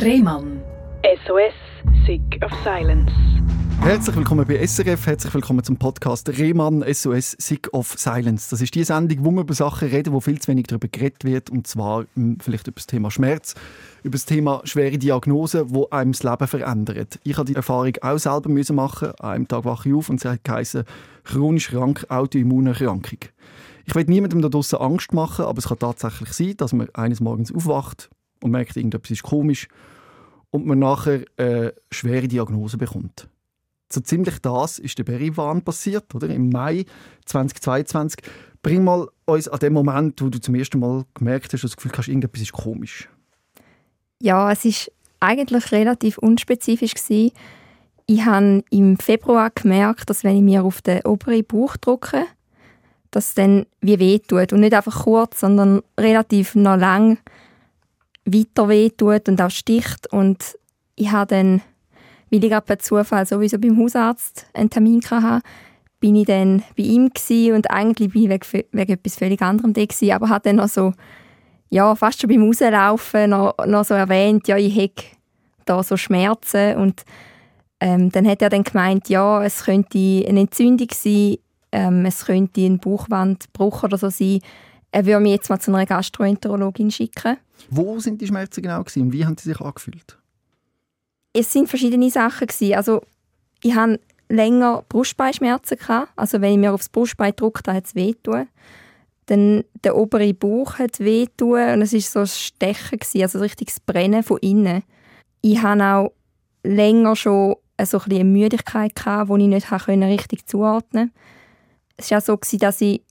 Rehmann. SOS, Sick of Silence. Herzlich willkommen bei SRF, herzlich willkommen zum Podcast Rehmann SOS Sick of Silence. Das ist die Sendung, wo wir über Sachen reden, wo viel zu wenig darüber geredet wird, und zwar hm, vielleicht über das Thema Schmerz, über das Thema schwere Diagnose, wo einem das Leben verändert. Ich habe die Erfahrung auch selber müssen machen. An einem Tag wache ich auf und sie hat geheißen, chronisch krank, Autoimmunerkrankung. Ich will niemandem da draussen Angst machen, aber es kann tatsächlich sein, dass man eines Morgens aufwacht und merkt, irgendetwas ist komisch und man nachher eine schwere Diagnose bekommt. So ziemlich das ist der Berivan passiert, oder? Im Mai 2022. Bring mal uns an den Moment, wo du zum ersten Mal gemerkt hast, dass du das Gefühl hast, irgendetwas ist komisch. Ja, es ist eigentlich relativ unspezifisch gewesen. Ich habe im Februar gemerkt, dass wenn ich mir auf den oberen Bauch drücke, dass es dann wie weh tut und nicht einfach kurz, sondern relativ noch lang weiter weh tut und auch sticht und ich habe dann weil ich gerade per Zufall sowieso beim Hausarzt einen Termin hatte, bin ich dann bei ihm und eigentlich bin ich wegen, wegen etwas völlig anderem da gewesen, aber hat dann noch so, ja, fast schon beim Rauslaufen noch, noch so erwähnt, ja, ich hätte da so Schmerzen und ähm, dann hat er dann gemeint, ja, es könnte eine Entzündung sein, ähm, es könnte ein Bauchwandbruch oder so sein. Er würde mich jetzt mal zu einer Gastroenterologin schicken. Wo sind die Schmerzen genau gewesen und wie haben sie sich angefühlt? es sind verschiedene Sachen gewesen. Also ich hatte länger Brustbeinschmerzen gehabt. Also wenn ich mir aufs Brustbein drücke, dann hat es weh Dann der obere Bauch hat weh und es ist so ein Stechen gewesen, also richtiges Brennen von innen. Ich hatte auch länger schon so ein eine Müdigkeit gehabt, die ich nicht richtig zuordnen konnte. Es war auch so, gewesen, dass ich,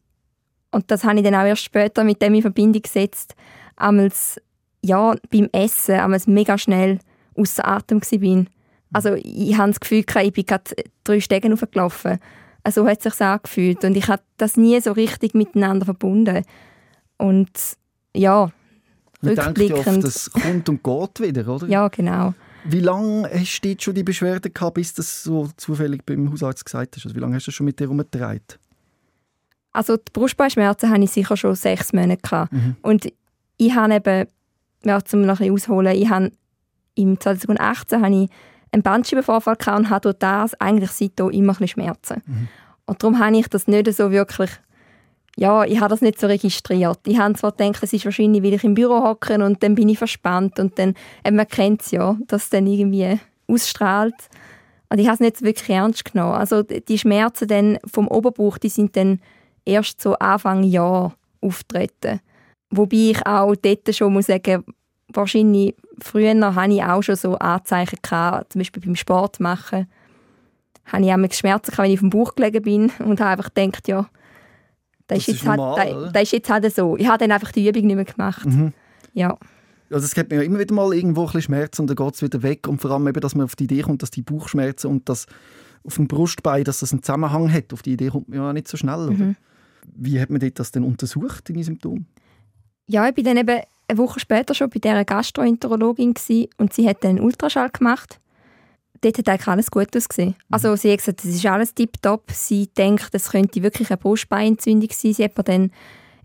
und das habe ich dann auch erst später mit dem in Verbindung gesetzt, einmals, ja, beim Essen, einmals mega schnell außer Atem war. Also ich habe das Gefühl, ich bin gerade drei Stegen hochgelaufen. So hat es sich angefühlt. Und ich habe das nie so richtig miteinander verbunden. Und ja, Man rückblickend... Denkt ja oft, das kommt und geht wieder, oder? Ja, genau. Wie lange hast du schon die Beschwerden gehabt, bis du das so zufällig beim Hausarzt gesagt hast? Also wie lange hast du schon mit dir herumgetragen? Also die Brustbeinschmerzen hatte ich sicher schon sechs Monate. Gehabt. Mhm. Und ich habe eben, ja, um noch ein bisschen ausholen, ich habe im 2018 hatte ich einen Bandscheibenvorfall und hatte durch das eigentlich seitdem immer ein Schmerzen. Mhm. Und darum habe ich das nicht so wirklich, ja, ich habe das nicht so registriert. Ich habe zwar gedacht, es ist wahrscheinlich, weil ich im Büro hocke und dann bin ich verspannt und dann, man kennt es ja, dass es dann irgendwie ausstrahlt. Und ich habe es nicht wirklich ernst genommen. Also die Schmerzen dann vom Oberbauch, die sind dann erst so Anfang Jahr auftreten. Wobei ich auch dort schon muss sagen, wahrscheinlich früher hatte ich auch schon so Anzeichen, gehabt, zum Beispiel beim Sport machen. Hatte ich auch Schmerzen, gehabt, wenn ich auf dem Bauch gelegen bin und habe einfach gedacht, ja, das, das ist, jetzt halt, das, das, ist jetzt halt so. Ich habe dann einfach die Übung nicht mehr gemacht. Mhm. Ja. Also es gibt mir ja immer wieder mal irgendwo ein bisschen Schmerzen und dann geht es wieder weg. Und vor allem eben, dass man auf die Idee kommt, dass die Bauchschmerzen und das auf dem Brustbein, dass das einen Zusammenhang hat. Auf die Idee kommt man ja nicht so schnell. Mhm. Wie hat man das denn untersucht, die Symptome? Ja, ich bin dann eben eine Woche später schon bei dieser Gastroenterologin und sie hat einen Ultraschall gemacht. Dort hat eigentlich alles gut ausgesehen. Mhm. Also sie hat gesagt, es ist alles tiptop. Sie denkt, es könnte wirklich eine Brustbeinentzündung sein. Sie hat mir dann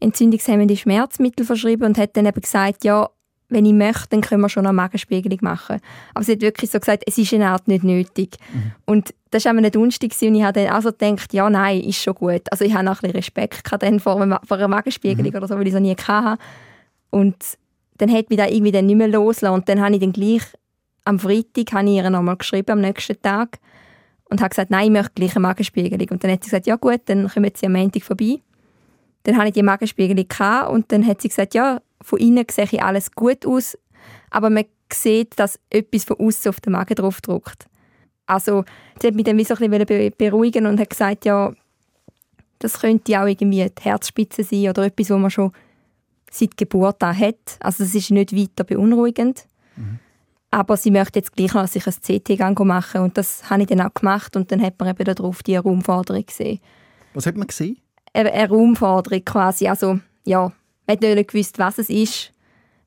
entzündungshemmende Schmerzmittel verschrieben und hat dann eben gesagt, ja, wenn ich möchte, dann können wir schon eine Magenspiegelung machen. Aber sie hat wirklich so gesagt, es ist in Art nicht nötig. Mhm. Und das war nicht Donnerstag und ich habe dann also gedacht, ja, nein, ist schon gut. Also ich habe auch ein bisschen Respekt vor, einer Magenspiegelung mhm. oder so, weil ich es nie hatte. Und dann hat mich da irgendwie dann nicht mehr losgelassen. Und dann habe ich dann gleich am Freitag habe ich ihr nochmal geschrieben, am nächsten Tag. Und habe gesagt, nein, ich möchte gleich eine Magenspiegelung. Und dann hat sie gesagt, ja gut, dann kommen sie am Montag vorbei. Dann hatte ich die Magenspiegelung und dann hat sie gesagt, ja, von innen sehe ich alles gut aus, aber man sieht, dass etwas von außen auf den Magen drauf drückt. Also, sie hat mich dann wie so ein bisschen beruhigen und hat gesagt, ja, das könnte auch irgendwie die Herzspitze sein oder etwas, wo man schon seit Geburt an hat. Also es ist nicht weiter beunruhigend. Mhm. Aber sie möchte jetzt gleich noch sich ein CT machen und das habe ich dann auch gemacht und dann hat man eben darauf die Raumforderung gesehen. Was hat man gesehen? Eine, eine Raumforderung quasi, also ja, man hat nicht gewusst, was es ist,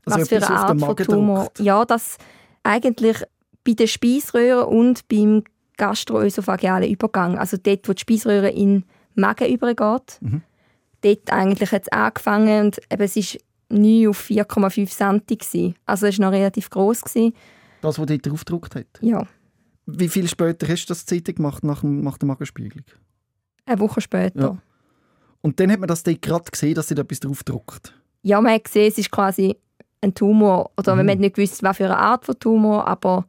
also was für eine Art von Tumor. Druckt. Ja, dass eigentlich bei der Speiseröhre und beim gastroösophagealen Übergang, also dort, wo die Speiseröhre in den Magen übergeht, mhm dort eigentlich jetzt angefangen und eben, es war 9 auf 4,5 cm. Also es war noch relativ gross. Gewesen. Das, was dort drauf gedruckt hat? Ja, Wie viel später hast du das Zeitung gemacht nach, nach der Magenspiegelung? eine Woche später. Ja. Ja, Und dann hat man das gerade gesehen, dass sie da etwas drauf druckt. man hat gesehen, es ist quasi ein Tumor. Oder Mhm. man hat nicht gewusst, was für eine Art von Tumor, aber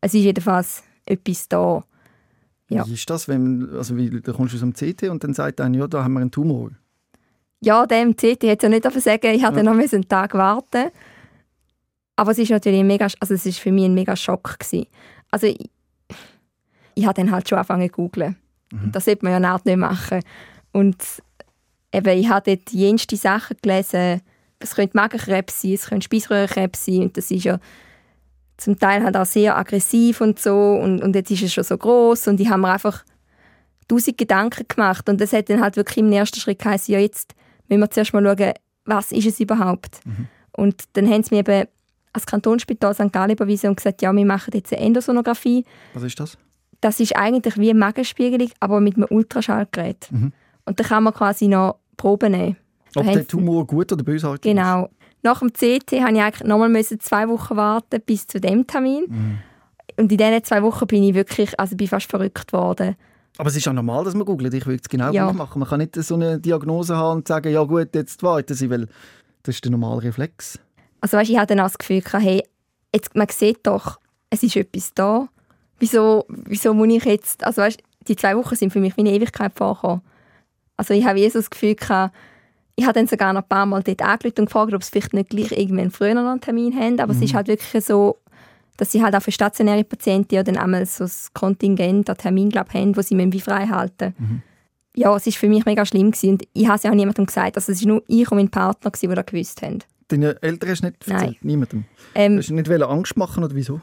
es ist jedenfalls etwas da. Ja. Wie ist das, wenn, also wie, da kommst du aus dem CT und dann sagt einer, ja, da haben wir einen Tumor. Ja, dem CT hätte ja nicht dürfen sagen, ich hatte Ja. noch einen Tag warten. Aber es ist natürlich ein mega, also es ist für mich ein mega Schock gewesen. Also ich, ich habe dann halt schon angefangen zu googlen. Mhm. Das sollte man ja nicht machen. Und eben, ich habe dort jenste Sachen gelesen. Es könnte Magenkrebs sein, es könnte Speiseröhrenkrebs sein. Und das ist ja zum Teil halt auch sehr aggressiv und so. Und, und jetzt ist es schon so groß und ich habe mir einfach tausend Gedanken gemacht. Und das hat dann halt wirklich im ersten Schritt geheißen, ja jetzt müssen wir zuerst mal schauen, was ist es überhaupt. Und dann haben sie mir eben als Kantonsspital St. Gallen überwiesen und gesagt, ja, wir machen jetzt eine Endosonographie. Was ist das? Das ist eigentlich wie eine Magenspiegelung, aber mit einem Ultraschallgerät. Mhm. Und dann kann man quasi noch Proben nehmen. Ob der Tumor gut oder bösartig ist? Genau. Nach dem CT musste ich eigentlich nochmal zwei Wochen warten bis zu dem Termin. Mhm. Und in diesen zwei Wochen bin ich wirklich, also bin fast verrückt worden. Aber es ist ja normal, dass man googelt. Ich würde es genau Ja. machen. Man kann nicht so eine Diagnose haben und sagen, ja gut, jetzt warten Sie, weil das ist der normale Reflex. Also weißt, ich hatte dann auch das Gefühl, hey, jetzt, man sieht doch, es ist etwas da. Wieso, wieso muss ich jetzt, also weißt, die zwei Wochen sind für mich wie eine Ewigkeit vorgekommen. Also ich habe eh so das Gefühl gehabt, ich habe dann sogar noch ein paar Mal dort angerufen und gefragt, ob sie vielleicht nicht gleich irgendwann früher noch einen Termin haben, aber es ist halt wirklich so, dass sie halt auch für stationäre Patienten ja dann einmal so das Kontingent an Termin glaub, haben, wo sie wie frei halten Ja, es war für mich mega schlimm gewesen. und ich habe es ja auch niemandem gesagt. Also es war nur ich und mein Partner, gewesen, die das gewusst haben. Deine Eltern hast du nicht erzählt? Nein. Niemandem? Ähm, Hast du nicht Angst machen oder wieso?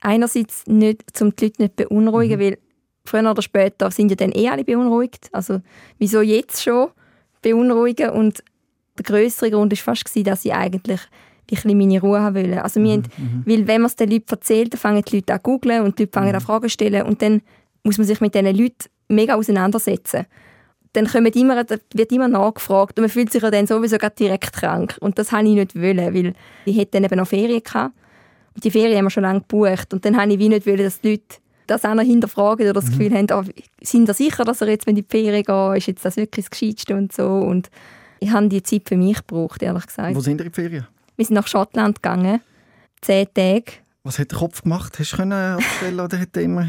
einerseits nicht, um die Leute nicht beunruhigen, Mhm. weil früher oder später sind ja dann eh alle beunruhigt. Also wieso jetzt schon beunruhigen? Und der größere Grund war fast, gewesen, dass ich eigentlich ein bisschen meine Ruhe haben wollte. Also wir Mhm. haben, weil wenn man es den Leuten erzählt, dann fangen die Leute an googeln und die Leute fangen Mhm. an Fragen zu stellen und dann muss man sich mit diesen Leuten mega auseinandersetzen. Dann kommen immer, wird immer nachgefragt und man fühlt sich ja dann sowieso gerade direkt krank. Und das wollte ich nicht, wollen, weil ich hätte dann eben noch Ferien gehabt. Und die Ferien haben wir schon lange gebucht. Und dann habe ich wie nicht wollen, dass die Leute das auch noch hinterfragen oder das Mhm. Gefühl haben, oh, sind da sicher, dass er jetzt, wenn die Ferien geht, ist jetzt das wirklich das Gescheitste und so. Und ich habe die Zeit für mich gebraucht, ehrlich gesagt. Wo sind ihr in die Ferien? Wir sind nach Schottland gegangen. Zehn Tage. Was hat der Kopf gemacht? Hast du können abstellen oder hat er immer...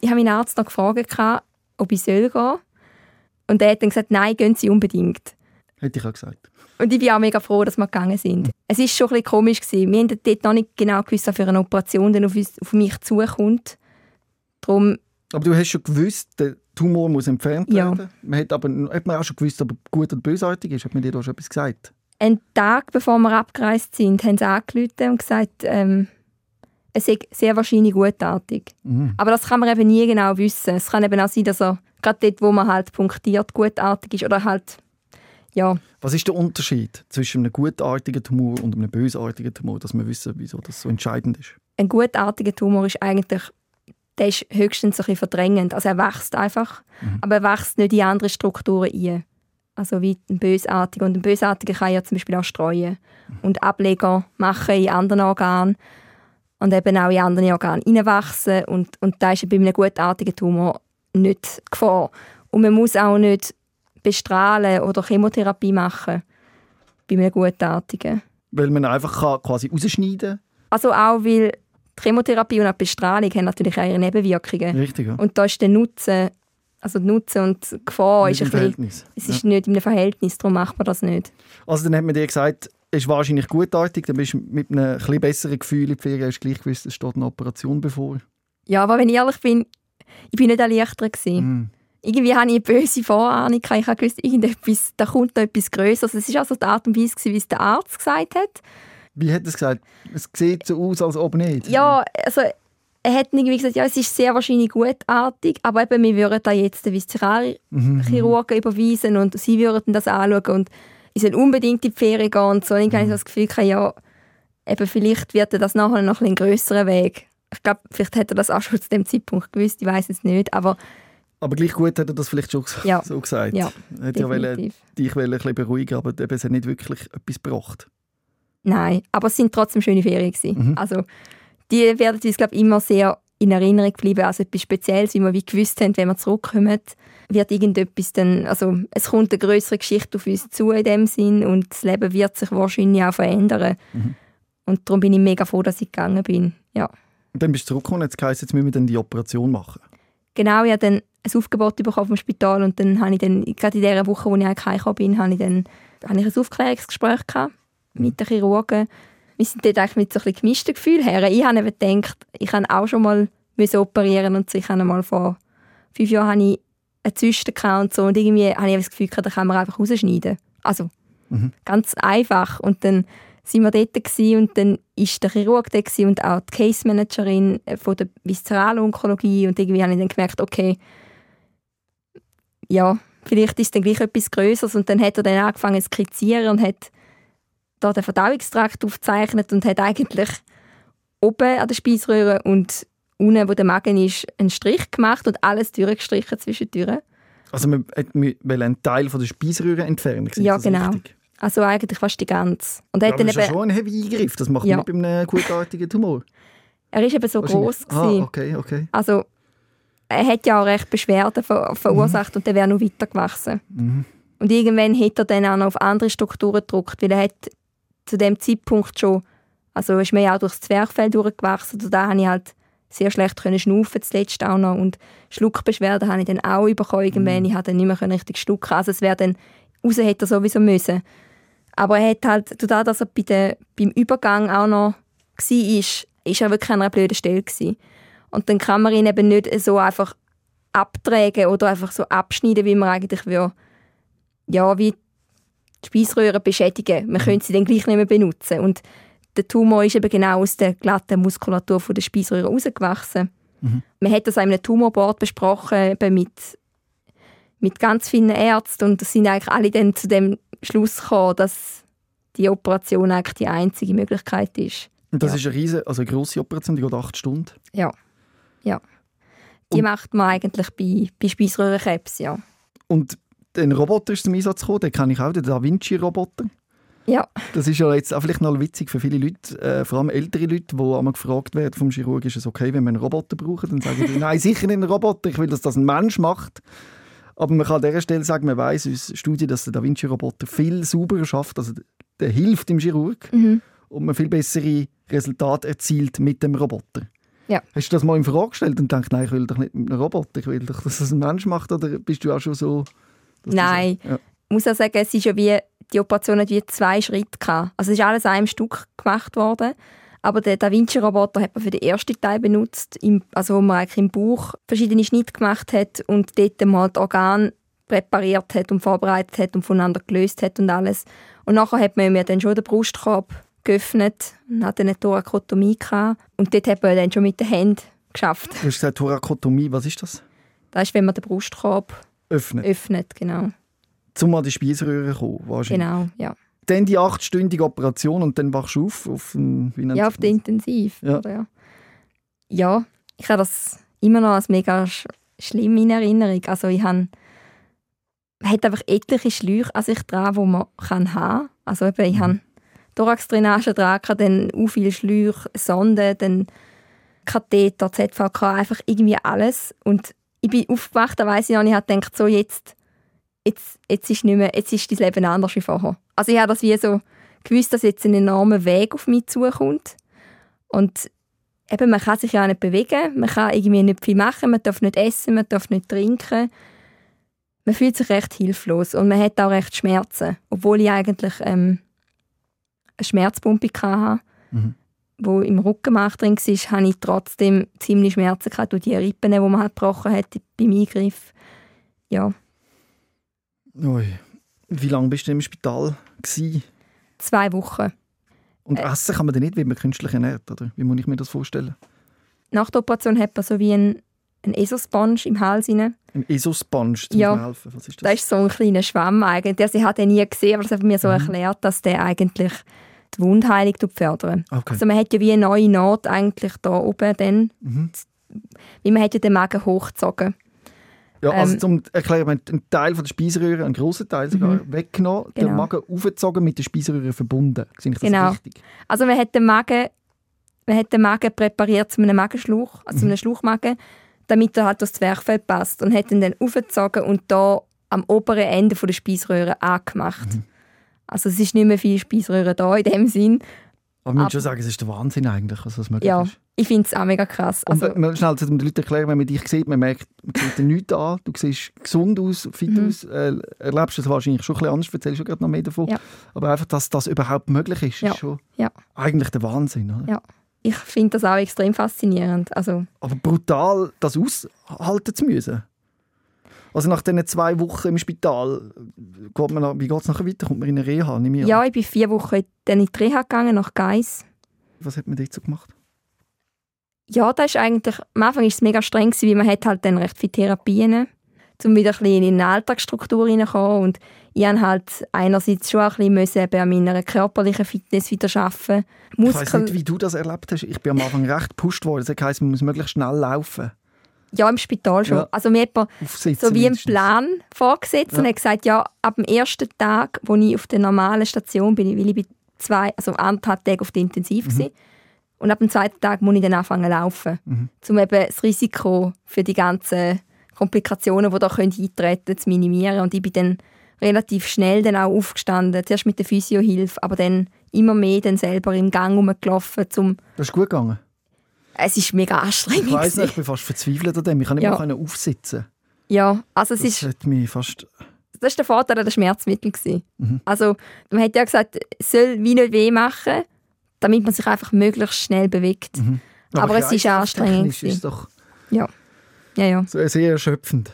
Ich habe meinen Arzt noch gefragt, ob ich soll gehen Und er hat dann gesagt, nein, gehen Sie unbedingt. Hätte ich auch gesagt. Und ich bin auch mega froh, dass wir gegangen sind. Es war schon ein bisschen komisch. Gewesen. Wir haben dort noch nicht genau gewusst, was für eine Operation auf, uns, auf mich zukommt. Darum, Aber du hast schon gewusst, der Tumor muss entfernt Ja. werden. Man hat, aber, hat man auch schon gewusst, ob er gut oder bösartig ist. Hat man dir da schon etwas gesagt? einen Tag bevor wir abgereist sind, haben sie angerufen und gesagt, ähm, es sei sehr wahrscheinlich gutartig. Mhm. Aber das kann man eben nie genau wissen. Es kann eben auch sein, dass er gerade dort, wo man halt punktiert, gutartig ist oder halt, ja, Was ist der Unterschied zwischen einem gutartigen Tumor und einem bösartigen Tumor, dass wir wissen, wieso das so entscheidend ist? ein gutartiger Tumor ist eigentlich, der ist höchstens ein bisschen verdrängend. Also er wächst einfach, aber er wächst nicht in andere Strukturen ein. Also wie ein bösartiger. Und ein bösartiger kann ja zum Beispiel auch streuen und Ableger machen in anderen Organen und eben auch in andere Organe hineinwachsen. Und, und da ist bei einem gutartigen Tumor nicht Gefahr. Und man muss auch nicht bestrahlen oder Chemotherapie machen bei einem gutartigen. Weil man einfach kann quasi rausschneiden kann. Also auch, weil die Chemotherapie und auch die Bestrahlung haben natürlich auch ihre Nebenwirkungen. Richtig, ja. Und da ist der Nutzen, also die Nutzen und die Gefahr Nicht ist ein im bisschen, Verhältnis. es ist nicht in einem Verhältnis, darum macht man das nicht. Also dann hat man dir gesagt, es ist wahrscheinlich gutartig, dann bist du mit einem etwas besseren Gefühl in die Ferien, hast gleich gewusst, es steht eine Operation bevor. Ja, aber wenn ich ehrlich bin, ich bin nicht erleichtert gewesen. Mhm. Irgendwie hatte ich eine böse Vorahnung. Ich habe gewusst, irgendetwas, da kommt noch etwas Größeres. Es war also die Art und Weise, wie es der Arzt gesagt hat. Wie hat er es gesagt? Es sieht so aus, als ob nicht. Ja, also er hat irgendwie gesagt, ja, es ist sehr wahrscheinlich gutartig, aber eben, wir würden da jetzt den Viszeralchirurgen überweisen und sie würden das anschauen und ich soll unbedingt in die Ferien gehen und so. Und habe ich so das Gefühl, ja, eben vielleicht wird er das nachher noch ein größerer Weg. Ich glaube, vielleicht hätte er das auch schon zu dem Zeitpunkt gewusst, ich weiß es nicht, aber Aber gleich gut hat er das vielleicht schon Ja. so gesagt. Ja, er hat ja definitiv. dich wollen ein bisschen beruhigen, aber es hat nicht wirklich etwas gebracht. Nein, aber es sind trotzdem schöne Ferien gewesen. Mhm. Also die werden uns glaube ich immer sehr in Erinnerung bleiben als etwas Spezielles, wie wir wie gewusst haben, wenn wir zurückkommen, wird irgendetwas dann, also es kommt eine größere Geschichte auf uns zu in dem Sinn und das Leben wird sich wahrscheinlich auch verändern. Mhm. Und darum bin ich mega froh, dass ich gegangen bin. Ja. Und dann bist du zurückgekommen, jetzt heisst jetzt müssen wir dann die Operation machen. Genau, habe dann ein Aufgebot bekommen vom Spital und dann habe ich dann, gerade in dieser Woche, wo ich eigentlich heimgekommen bin, habe ich dann habe ich ein Aufklärungsgespräch gehabt mit den Chirurgen. Wir sind dort eigentlich mit so ein gemischten Gefühlen her. Ich habe eben gedacht, ich kann auch schon mal operieren und so. ich habe mal vor fünf Jahren habe ich eine Zyste und so und irgendwie habe ich das Gefühl gehabt, da kann man einfach rausschneiden. Also Mhm. ganz einfach und dann sind wir dort und dann ist der Chirurg dort und auch die Case Managerin äh, von der Viszeralonkologie und irgendwie habe ich dann gemerkt, okay, ja, vielleicht ist dann gleich etwas Größeres und dann hat er dann angefangen zu skizzieren und hat da den Verdauungstrakt aufgezeichnet und hat eigentlich oben an der Speiseröhre und unten, wo der Magen ist, einen Strich gemacht und alles durchgestrichen zwischendurch. Also wir, wir wollen einen Teil von der Speiseröhre entfernen. Ja, genau. richtig? Also eigentlich fast die ganze. Und Ja, hat aber das ist ja eben, schon ein heavy Eingriff. Das macht Ja. man nicht bei einem gutartigen Tumor. er ist eben so groß Ah, okay, okay. Also er hat ja auch recht Beschwerden ver verursacht und der wäre noch weiter gewachsen. Mhm. Und irgendwann hat er dann auch noch auf andere Strukturen gedruckt, weil er hat zu dem Zeitpunkt schon, also ist mir ja auch durchs Zwerchfell durchgewachsen, und da habe ich halt sehr schlecht können schnaufen zuletzt auch noch und Schluckbeschwerden habe ich dann auch bekommen irgendwann, ich konnte dann nicht mehr richtig schlucken, also es wäre dann, raus hätte er sowieso müssen. Aber er hat halt, dadurch, dass er bei der, beim Übergang auch noch war, ist, ist er wirklich an einer blöden Stelle gewesen. Und dann kann man ihn eben nicht so einfach abträgen oder einfach so abschneiden, wie man eigentlich würde, ja, wie die Speiseröhre beschädigen. Man könnte sie dann gleich nicht mehr benutzen. Und der Tumor ist eben genau aus der glatten Muskulatur von der Speiseröhre rausgewachsen. Man hat das an einem Tumorboard besprochen, eben mit, mit ganz vielen Ärzten und es sind eigentlich alle dann zu dem Schluss gekommen, dass die Operation eigentlich die einzige Möglichkeit ist. Und das Ja. ist eine riesige, also eine grosse Operation, die geht acht Stunden. Ja. Ja. Die Und- macht man eigentlich bei, bei Speiseröhrenkrebs, ja. Und ein Roboter ist zum Einsatz gekommen, den kenne ich auch, den Da Vinci-Roboter. Ja, Das ist ja jetzt auch vielleicht noch witzig für viele Leute, äh, vor allem ältere Leute, die einmal gefragt werden vom Chirurg, ist es okay, wenn wir einen Roboter brauchen? Dann sagen die, nein, sicher nicht einen Roboter, ich will, dass das ein Mensch macht. Aber man kann an dieser Stelle sagen, man weiss aus Studien, dass der Da Vinci-Roboter viel sauberer schafft, also der hilft dem Chirurg mhm. und man viel bessere Resultate erzielt mit dem Roboter. Ja. Hast du das mal in Frage gestellt und gedacht, nein, ich will doch nicht mit einem Roboter, ich will doch, dass das ein Mensch macht, oder bist du auch schon so... Nein. sagst, ja. Ich muss auch sagen, es ist ja wie, die Operation hat wie zwei Schritte gehabt. Also es ist alles an einem Stück gemacht worden. Aber den Da Vinci-Roboter hat man für den ersten Teil benutzt, im, also wo man eigentlich im Bauch verschiedene Schnitte gemacht hat und dort mal die Organe präpariert hat und vorbereitet hat und voneinander gelöst hat und alles. Und nachher hat man mir dann schon den Brustkorb geöffnet und hat dann eine Thorakotomie gehabt. Und dort hat man dann schon mit den Händen geschafft. Du hast gesagt, Thorakotomie, was ist das? Das ist, wenn man den Brustkorb Öffnen. öffnet, genau. Zum an die Speiseröhre kommen, wahrscheinlich. Genau, ja. Dann die achtstündige Operation und dann wachst du auf, auf ein, wie Ja, auf der? Intensiv. Ja. Oder ja. ja, ich habe das immer noch als mega sch schlimm in Erinnerung. Also ich habe man hat einfach etliche Schläuche an sich dran, die man kann haben kann. Also eben, ich Mhm. habe Thoraxdrainage gehabt, dann auch viele Schläuche, Sonden, dann Katheter, ZVK, einfach irgendwie alles. Und ich bin aufgewacht, da weiss ich noch, ich habe gedacht, so jetzt, jetzt, jetzt ist nicht mehr, jetzt ist dein Leben anders wie vorher. Also ich habe das wie so gewusst, dass jetzt ein enormer Weg auf mich zukommt. Und eben, man kann sich ja auch nicht bewegen, man kann irgendwie nicht viel machen, man darf nicht essen, man darf nicht trinken. Man fühlt sich recht hilflos und man hat auch recht Schmerzen. Obwohl ich eigentlich ähm, eine Schmerzpumpe hatte, Mhm. wo im Rückenmark drin war, hatte ich trotzdem ziemlich Schmerzen gehabt durch die Rippen, die man halt gebrochen hat beim Eingriff. Ja, Ui. Wie lange bist du im Spital? Gewesen? zwei Wochen. Und Äh. essen kann man dann nicht, weil man künstlich ernährt, oder? Wie muss ich mir das vorstellen? Nach der Operation hat man so wie ein, ein Esosponge im Hals rein. Ein Esosponge zum Ja. helfen. Was ist das? Das ist so ein kleiner Schwamm eigentlich. Also ich habe den nie gesehen, aber das hat mir so Mhm. erklärt, dass der eigentlich die Wundheilung fördert. okay. Also man hat ja wie eine neue Naht eigentlich da oben dann, Mhm. weil man hat ja den Magen hochgezogen. Ja, also Ähm, zum Erklären, wir haben einen Teil von der Speiseröhre, einen grossen Teil sogar, Mhm. weggenommen, den Genau. Magen aufgezogen, mit der Speiseröhre verbunden. Sehe ich das Genau. richtig? Also man hat den Magen, man hat den Magen präpariert zu einem Magenschlauch, also zu einem Schlauchmagen, damit er halt das Zwerchfell passt und hat ihn dann aufgezogen und da am oberen Ende von der Speiseröhre angemacht. Also es ist nicht mehr viel Speiseröhre da in dem Sinn. Aber müssen Aber- schon sagen, es ist der Wahnsinn eigentlich, was das möglich Ja, ist. ich finde es auch mega krass. Und Also, also, mal schnell zu den Leuten erklären, wenn man dich sieht, man merkt, man sieht dir nichts an, du siehst gesund aus, fit Mhm. aus, äh, erlebst es wahrscheinlich schon ein bisschen anders, erzählst du gerade noch mehr davon. Ja. Aber einfach, dass das überhaupt möglich ist, Ja. ist schon Ja. eigentlich der Wahnsinn. Oder? Ja. ich finde das auch extrem faszinierend. Also, Aber brutal, das aushalten zu müssen. Also nach diesen zwei Wochen im Spital, geht man, wie geht es nachher weiter? Kommt man in eine Reha? An. ja, ich bin vier Wochen dann in die Reha gegangen, nach Geiss. Was hat man so gemacht? Ja, das ist eigentlich, am Anfang war es mega streng, weil man hat halt dann recht viele Therapien, um wieder ein bisschen in eine Alltagsstruktur reinzukommen. Und ich musste halt einerseits schon ein bisschen müssen eben an meiner körperlichen Fitness wieder arbeiten. Ich weiß nicht, wie du das erlebt hast. Ich bin am Anfang recht gepusht worden. Das heisst, man muss möglichst schnell laufen. Ja, im Spital schon. Ja. Also mir hat Aufsitzen so wie einen. Plan vorgesetzt und Ja. hat gesagt, ja, ab dem ersten Tag, wo ich auf der normalen Station bin, weil ich bin zwei, also anderthalb Tage auf der Intensiv Mhm. war, und ab dem zweiten Tag muss ich dann anfangen zu laufen, Mhm. um eben das Risiko für die ganzen Komplikationen, die da können eintreten können, zu minimieren. Und ich bin dann relativ schnell dann auch aufgestanden, zuerst mit der Physiohilfe, aber dann immer mehr dann selber im Gang rumgelaufen, zum Das ist gut gegangen. Es ist mega Ich anstrengend. weiss nicht, gewesen. ich bin fast verzweifelt an dem. Ich kann nicht Ja. mehr aufsitzen. Ja, also es Das ist hat mich fast... das war der Vorteil an den Schmerzmitteln. gewesen. Mhm. Also, man hat ja gesagt, es soll wie nicht weh machen, damit man sich einfach möglichst schnell bewegt. Mhm. Aber es ist anstrengend Ist doch Ja, ja. so- sehr erschöpfend.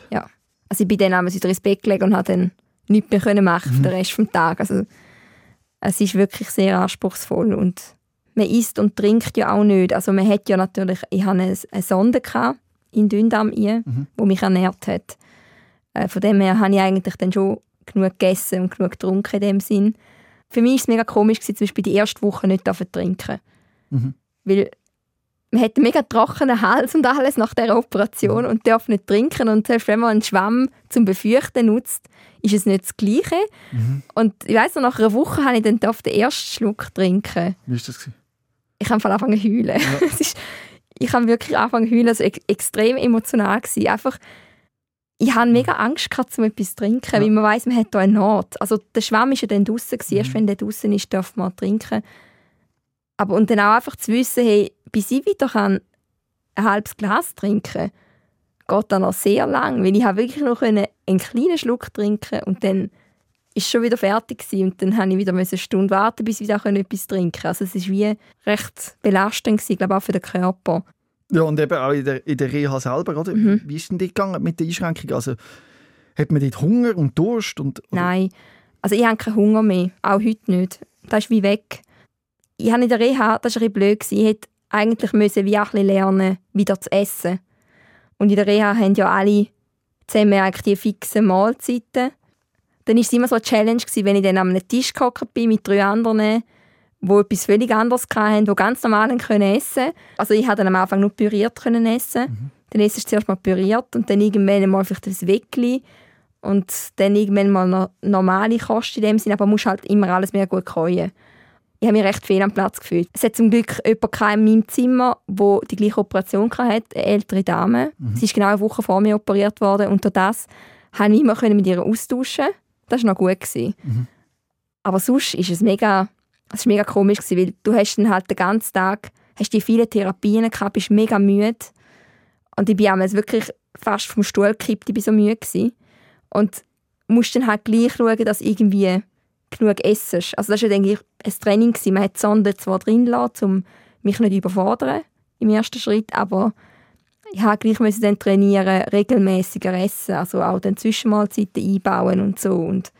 Also ich bin dann einmal wieder ins Bett gelegen und habe dann nichts mehr können machen für den Rest des Tages. Also, es ist wirklich sehr anspruchsvoll und man isst und trinkt ja auch nicht. Also man hat ja natürlich, ich hatte eine, eine Sonde gehabt, in Dünndarm Mhm. wo mich ernährt hat. Äh, von dem her habe ich eigentlich dann schon genug gegessen und genug getrunken in dem Sinn. Für mich war es mega komisch, gewesen, zum Beispiel die erste Woche nicht zu trinken. Mhm. Weil man hat einen mega trockenen Hals und alles nach der Operation Mhm. und darf nicht trinken. Und selbst wenn man einen Schwamm zum Befürchten nutzt, ist es nicht das Gleiche. Mhm. Und ich weiss noch, nach einer Woche habe ich dann auf den ersten Schluck trinken. Wie war das? gewesen? Ich habe angefangen zu heulen. Es ist, ich habe wirklich angefangen zu heulen, also ex extrem emotional gewesen. Einfach, ich hatte mega Angst gehabt, um etwas zu trinken, Ja. weil man weiss, man hat da eine Not. Also der Schwamm ist ja dann draussen gewesen. Erst Mhm. wenn der draussen ist, darf man trinken. Aber und dann auch einfach zu wissen, hey, bis ich wieder kann ein halbes Glas trinken geht dann noch sehr lang, weil ich habe wirklich noch einen, einen kleinen Schluck trinken und dann ist schon wieder fertig gewesen. und dann habe ich wieder eine Stunde warten, bis ich wieder etwas trinken konnte. Also es ist wie recht belastend gewesen, glaube auch für den Körper. Ja, und eben auch in der, in der Reha selber, oder? Mhm. Wie ist denn die gegangen mit der Einschränkung? Also, hat man dort Hunger und Durst? Und, oder- Nein, also ich habe keinen Hunger mehr, auch heute nicht. Das ist wie weg. Ich habe in der Reha, das war ein blöd, gewesen. ich hätte eigentlich müssen wie auch ein lernen, wieder zu essen. Und in der Reha haben ja alle zusammen eigentlich die fixen Mahlzeiten. Dann war es immer so eine Challenge, gewesen, wenn ich dann an einem Tisch gehockt bin mit drei anderen, die etwas völlig anderes hatten, die ganz normal können essen Also ich konnte dann am Anfang nur püriert können essen. Dann esse ich zuerst mal püriert und dann irgendwann mal vielleicht ein Weckli und dann irgendwann mal noch normale Kost in dem Sinne, aber man muss halt immer alles mehr gut käuen. Ich habe mich recht viel am Platz gefühlt. Es hat zum Glück jemanden in meinem Zimmer, wo die gleiche Operation hatte, eine ältere Dame. Sie ist genau eine Woche vor mir operiert worden und durch das konnte ich immer mit ihr austauschen. Das war noch gut. Gewesen. Aber sonst ist es mega, es ist mega komisch, gewesen, weil du hast dann halt den ganzen Tag hast die viele Therapien gehabt, bist mega müde. Und ich bin damals wirklich fast vom Stuhl gekippt, ich war so müde. Gewesen. Und musst dann halt gleich schauen, dass du irgendwie genug essest. Also das war ja eigentlich ein Training. Gewesen. Man hat die Sonde zwar drin gelassen, um mich nicht überfordern im ersten Schritt, aber ich musste gleich müssen dann trainieren, regelmäßiger essen, also auch dann Zwischenmahlzeiten einbauen und so. Und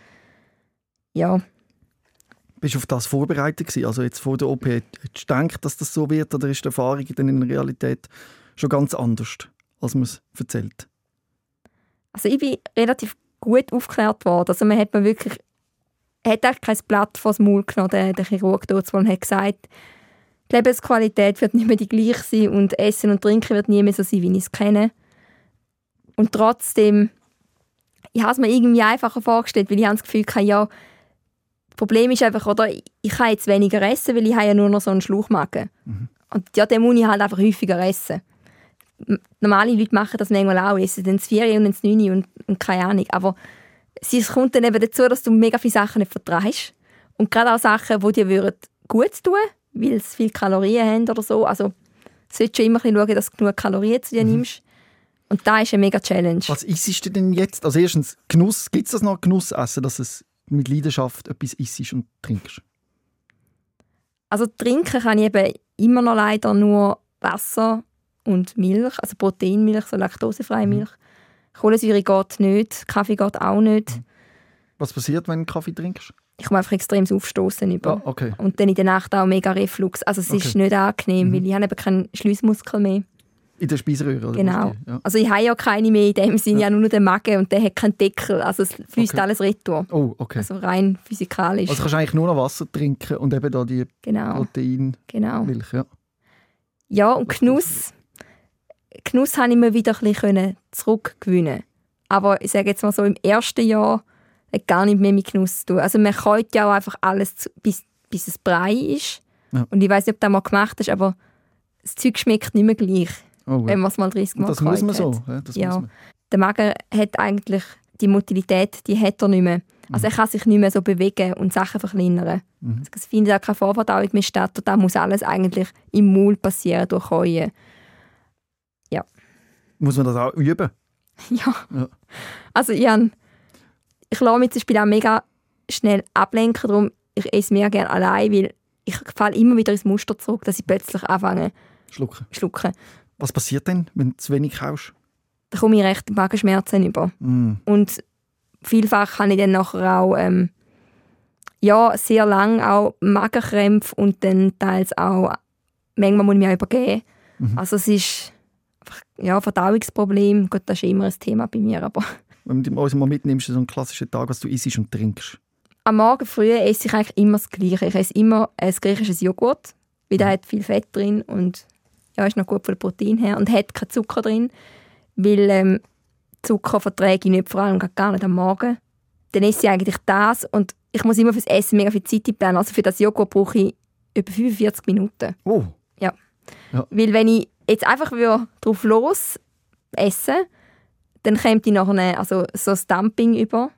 ja, Bist du auf das vorbereitet gewesen? Also jetzt vor der OP, hättest du gedacht, dass das so wird oder ist die Erfahrung dann in der Realität schon ganz anders, als man es erzählt? Also ich bin relativ gut aufgeklärt worden. Also man hat mir wirklich, hat eigentlich kein Blatt vor das Maul genommen, der, der Chirurg dort, und hat gesagt, die Lebensqualität wird nicht mehr die gleiche sein und Essen und Trinken wird nie mehr so sein, wie ich es kenne. Und trotzdem ich habe es mir irgendwie einfacher vorgestellt, weil ich habe das Gefühl hatte, ja, das Problem ist einfach, oder, ich kann jetzt weniger essen, weil ich habe ja nur noch so einen Schluchmagen. Mhm. Und ja, den muss ich halt einfach häufiger essen. Normale Leute machen das manchmal auch, essen dann das 4 und dann das 9 und, und keine Ahnung. Aber es kommt dann eben dazu, dass du mega viele Sachen nicht vertreibst. Und gerade auch Sachen, die dir würden gut tun weil es viele Kalorien haben oder so. Also solltest du immer ein schauen, dass du genug Kalorien zu dir nimmst. Und da ist eine mega Challenge. Was isst du denn jetzt? Also erstens, Genuss, gibt es das noch Genussessen, dass es mit Leidenschaft etwas isst und trinkst? Also trinken kann ich eben immer noch leider nur Wasser und Milch, also Proteinmilch, so laktosefreie Milch. Kohlensäure geht nicht, Kaffee geht auch nicht. Was passiert, wenn du Kaffee trinkst? Ich komme einfach extrem Aufstoßen über. Ah, okay. Und dann in der Nacht auch mega Reflux. Also es ist Okay. nicht angenehm, weil ich habe eben keinen Schliessmuskel mehr. In der Speiseröhre? Oder Genau. Ja. Also ich habe ja keine mehr in dem Sinne, ja. nur noch den Magen und der hat keinen Deckel. Also es fließt Okay. alles retour. Oh, okay. Also rein physikalisch. Also kannst du eigentlich nur noch Wasser trinken und eben da die genau, Proteinmilch. genau. Ja. Ja, und Genuss, Genuss habe ich mir wieder ein bisschen zurückgewinnen. Aber ich sage jetzt mal so, im ersten Jahr hat gar nicht mehr mit Genuss zu tun. Also man kaut ja auch einfach alles, bis, bis es Brei ist. Ja. Und ich weiß nicht, ob du das mal gemacht hast, aber das Zeug schmeckt nicht mehr gleich, Oh, wenn ja. man es mal 30 Und Mal das muss man so. Ja, Ja. muss man. Der Magen hat eigentlich die Motilität, die hat er nicht mehr. Also er kann sich nicht mehr so bewegen und Sachen verkleinern. Mhm. Es findet auch keine Vorverdauung mehr statt und da muss alles eigentlich im Maul passieren, durch Heuen. Muss man das auch üben? Ja. Ja. Also ich, hab, ich lasse mich zum Beispiel auch mega schnell ablenken, darum ich esse mehr gerne allein, weil ich falle immer wieder ins Muster zurück, dass ich plötzlich anfange Schlucken. schlucken. Was passiert denn, wenn du zu wenig kaust? Da komme ich recht Magenschmerzen über. Mm. Und vielfach habe ich dann nachher auch ähm, ja, sehr lang auch Magenkrämpfe und dann teils auch, manchmal muss ich mich auch übergeben. Mhm. Also es ist einfach, ja, Verdauungsproblem, Gut, das ist immer ein Thema bei mir, aber Wenn du uns mal mitnimmst, so einen klassischen Tag, was du isst und trinkst. am Morgen früh esse ich eigentlich immer das Gleiche. Ich esse immer ein griechisches Joghurt, weil der hat viel Fett drin und ja, ist noch gut von Protein her und hat keinen Zucker drin, weil ähm, Zucker verträge ich nicht, vor allem gar nicht am Morgen. Dann esse ich eigentlich das und ich muss immer fürs Essen mega viel Zeit einplanen. Also für das Joghurt brauche ich über 45 Minuten. Oh, Weil wenn ich jetzt einfach drauf los essen dann kommt ich nachher also so das Dumping über.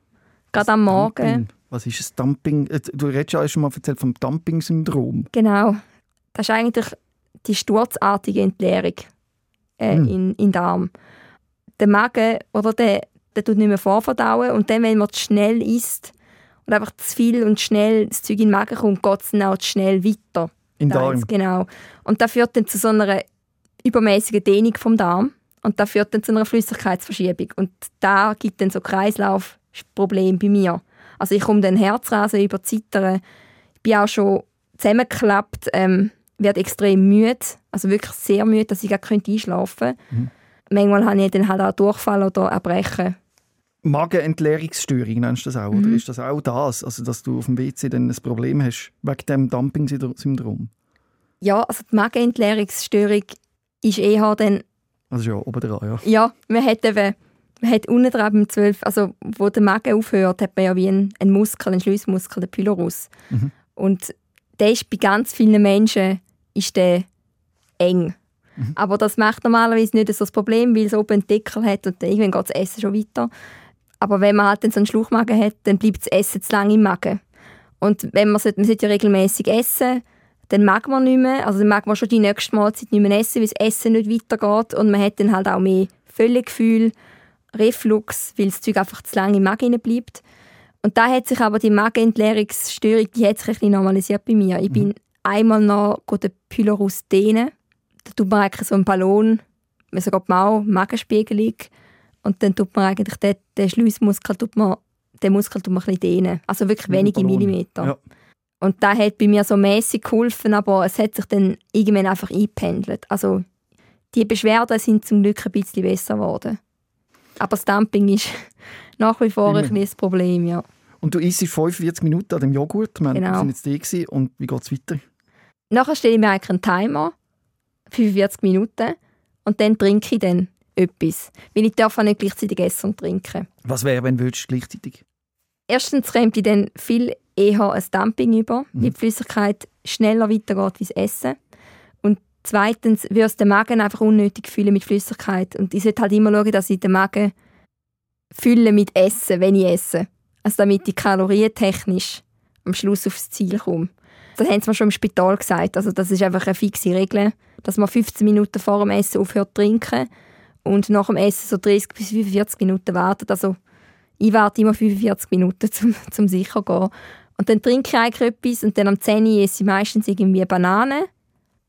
Gerade am Morgen. Was ist das Dumping? Äh, Du redest ja schon mal erzählt vom Dumping-Syndrom. Genau. Das ist eigentlich die sturzartige Entleerung äh, Hm. in, in den Darm. Der Magen, oder der, der tut nicht mehr vorverdauen und dann, wenn man zu schnell isst und einfach zu viel und schnell das Zeug in den Magen kommt, geht es dann auch zu schnell weiter. In Da Darm. Genau. Und das führt dann zu so einer übermäßigen Dehnung vom Darm und das führt dann zu einer Flüssigkeitsverschiebung und da gibt dann so Kreislaufprobleme bei mir. Also ich komme dann Herzrasen über Zittern, ich bin auch schon zusammengeklappt, ähm, werde extrem müde, also wirklich sehr müde, dass ich gar könnte einschlafen könnte. Manchmal habe ich dann halt auch Durchfall oder Erbrechen. Magenentleerungsstörung nennst du das auch, Mhm. oder ist das auch das? Also, dass du auf dem WC dann ein Problem hast wegen dem Dumping-Syndrom? Ja, also die Magenentleerungsstörung ist eher dann Also ja, oben dran, ja. Ja, man hat eben, man hat unten dran beim 12, also wo der Magen aufhört, hat man ja wie einen, einen Muskel, einen Schliessmuskel, den Pylorus. Mhm. Und der ist bei ganz vielen Menschen ist der eng. Mhm. Aber das macht normalerweise nicht so das Problem, weil es oben einen Deckel hat und dann irgendwann geht das Essen schon weiter. Aber wenn man halt dann so einen Schluchmagen hat, dann bleibt das Essen zu lange im Magen. Und wenn man, sollte, man sollte ja regelmäßig essen, dann mag man nicht mehr, also dann mag man schon die nächste Mahlzeit nicht mehr essen, weil das Essen nicht weitergeht und man hat dann halt auch mehr Völlegefühl, Reflux, weil das Zeug einfach zu lange im Magen bleibt. Und da hat sich aber die Magenentleerungsstörung, die hat sich ein bisschen normalisiert bei mir. Ich bin einmal noch den Pylorus dehnen. Da tut man eigentlich so einen Ballon, sogar die Mau, Magenspiegelung. Und dann tut man eigentlich den, den Schliessmuskel, tut man, den Muskel tut man ein bisschen dehnen. Also wirklich wenige. Millimeter. Ja. Und das hat bei mir so mäßig geholfen, aber es hat sich dann irgendwann einfach eingependelt. Also die Beschwerden sind zum Glück ein bisschen besser geworden. Aber das Dumping ist nach wie vor ein das Problem, ja. Und du isst 45 Minuten an dem Joghurt. Wir Genau. sind jetzt da gewesen. und wie geht es weiter? Nachher stelle ich mir eigentlich einen Timer, 45 Minuten, und dann trinke ich dann etwas. Weil ich darf auch nicht gleichzeitig essen und trinken. Was wäre, wenn du gleichzeitig? Erstens kommt ich dann viel eher ein Dumping über, mhm. weil die Flüssigkeit schneller weitergeht wie das Essen. Und zweitens es den Magen einfach unnötig fühlen mit Flüssigkeit. Und ich sollte halt immer schauen, dass ich den Magen fülle mit Essen, wenn ich esse. Also damit ich kalorientechnisch am Schluss aufs Ziel komme. Das haben sie mir schon im Spital gesagt. Also das ist einfach eine fixe Regel, dass man 15 Minuten vor dem Essen aufhört zu trinken und nach dem Essen so 30 bis 45 Minuten wartet. Also ich warte immer 45 Minuten, zum, zum sicher gehen. Und dann trinke ich eigentlich etwas und dann am 10 Uhr esse ich meistens irgendwie Banane.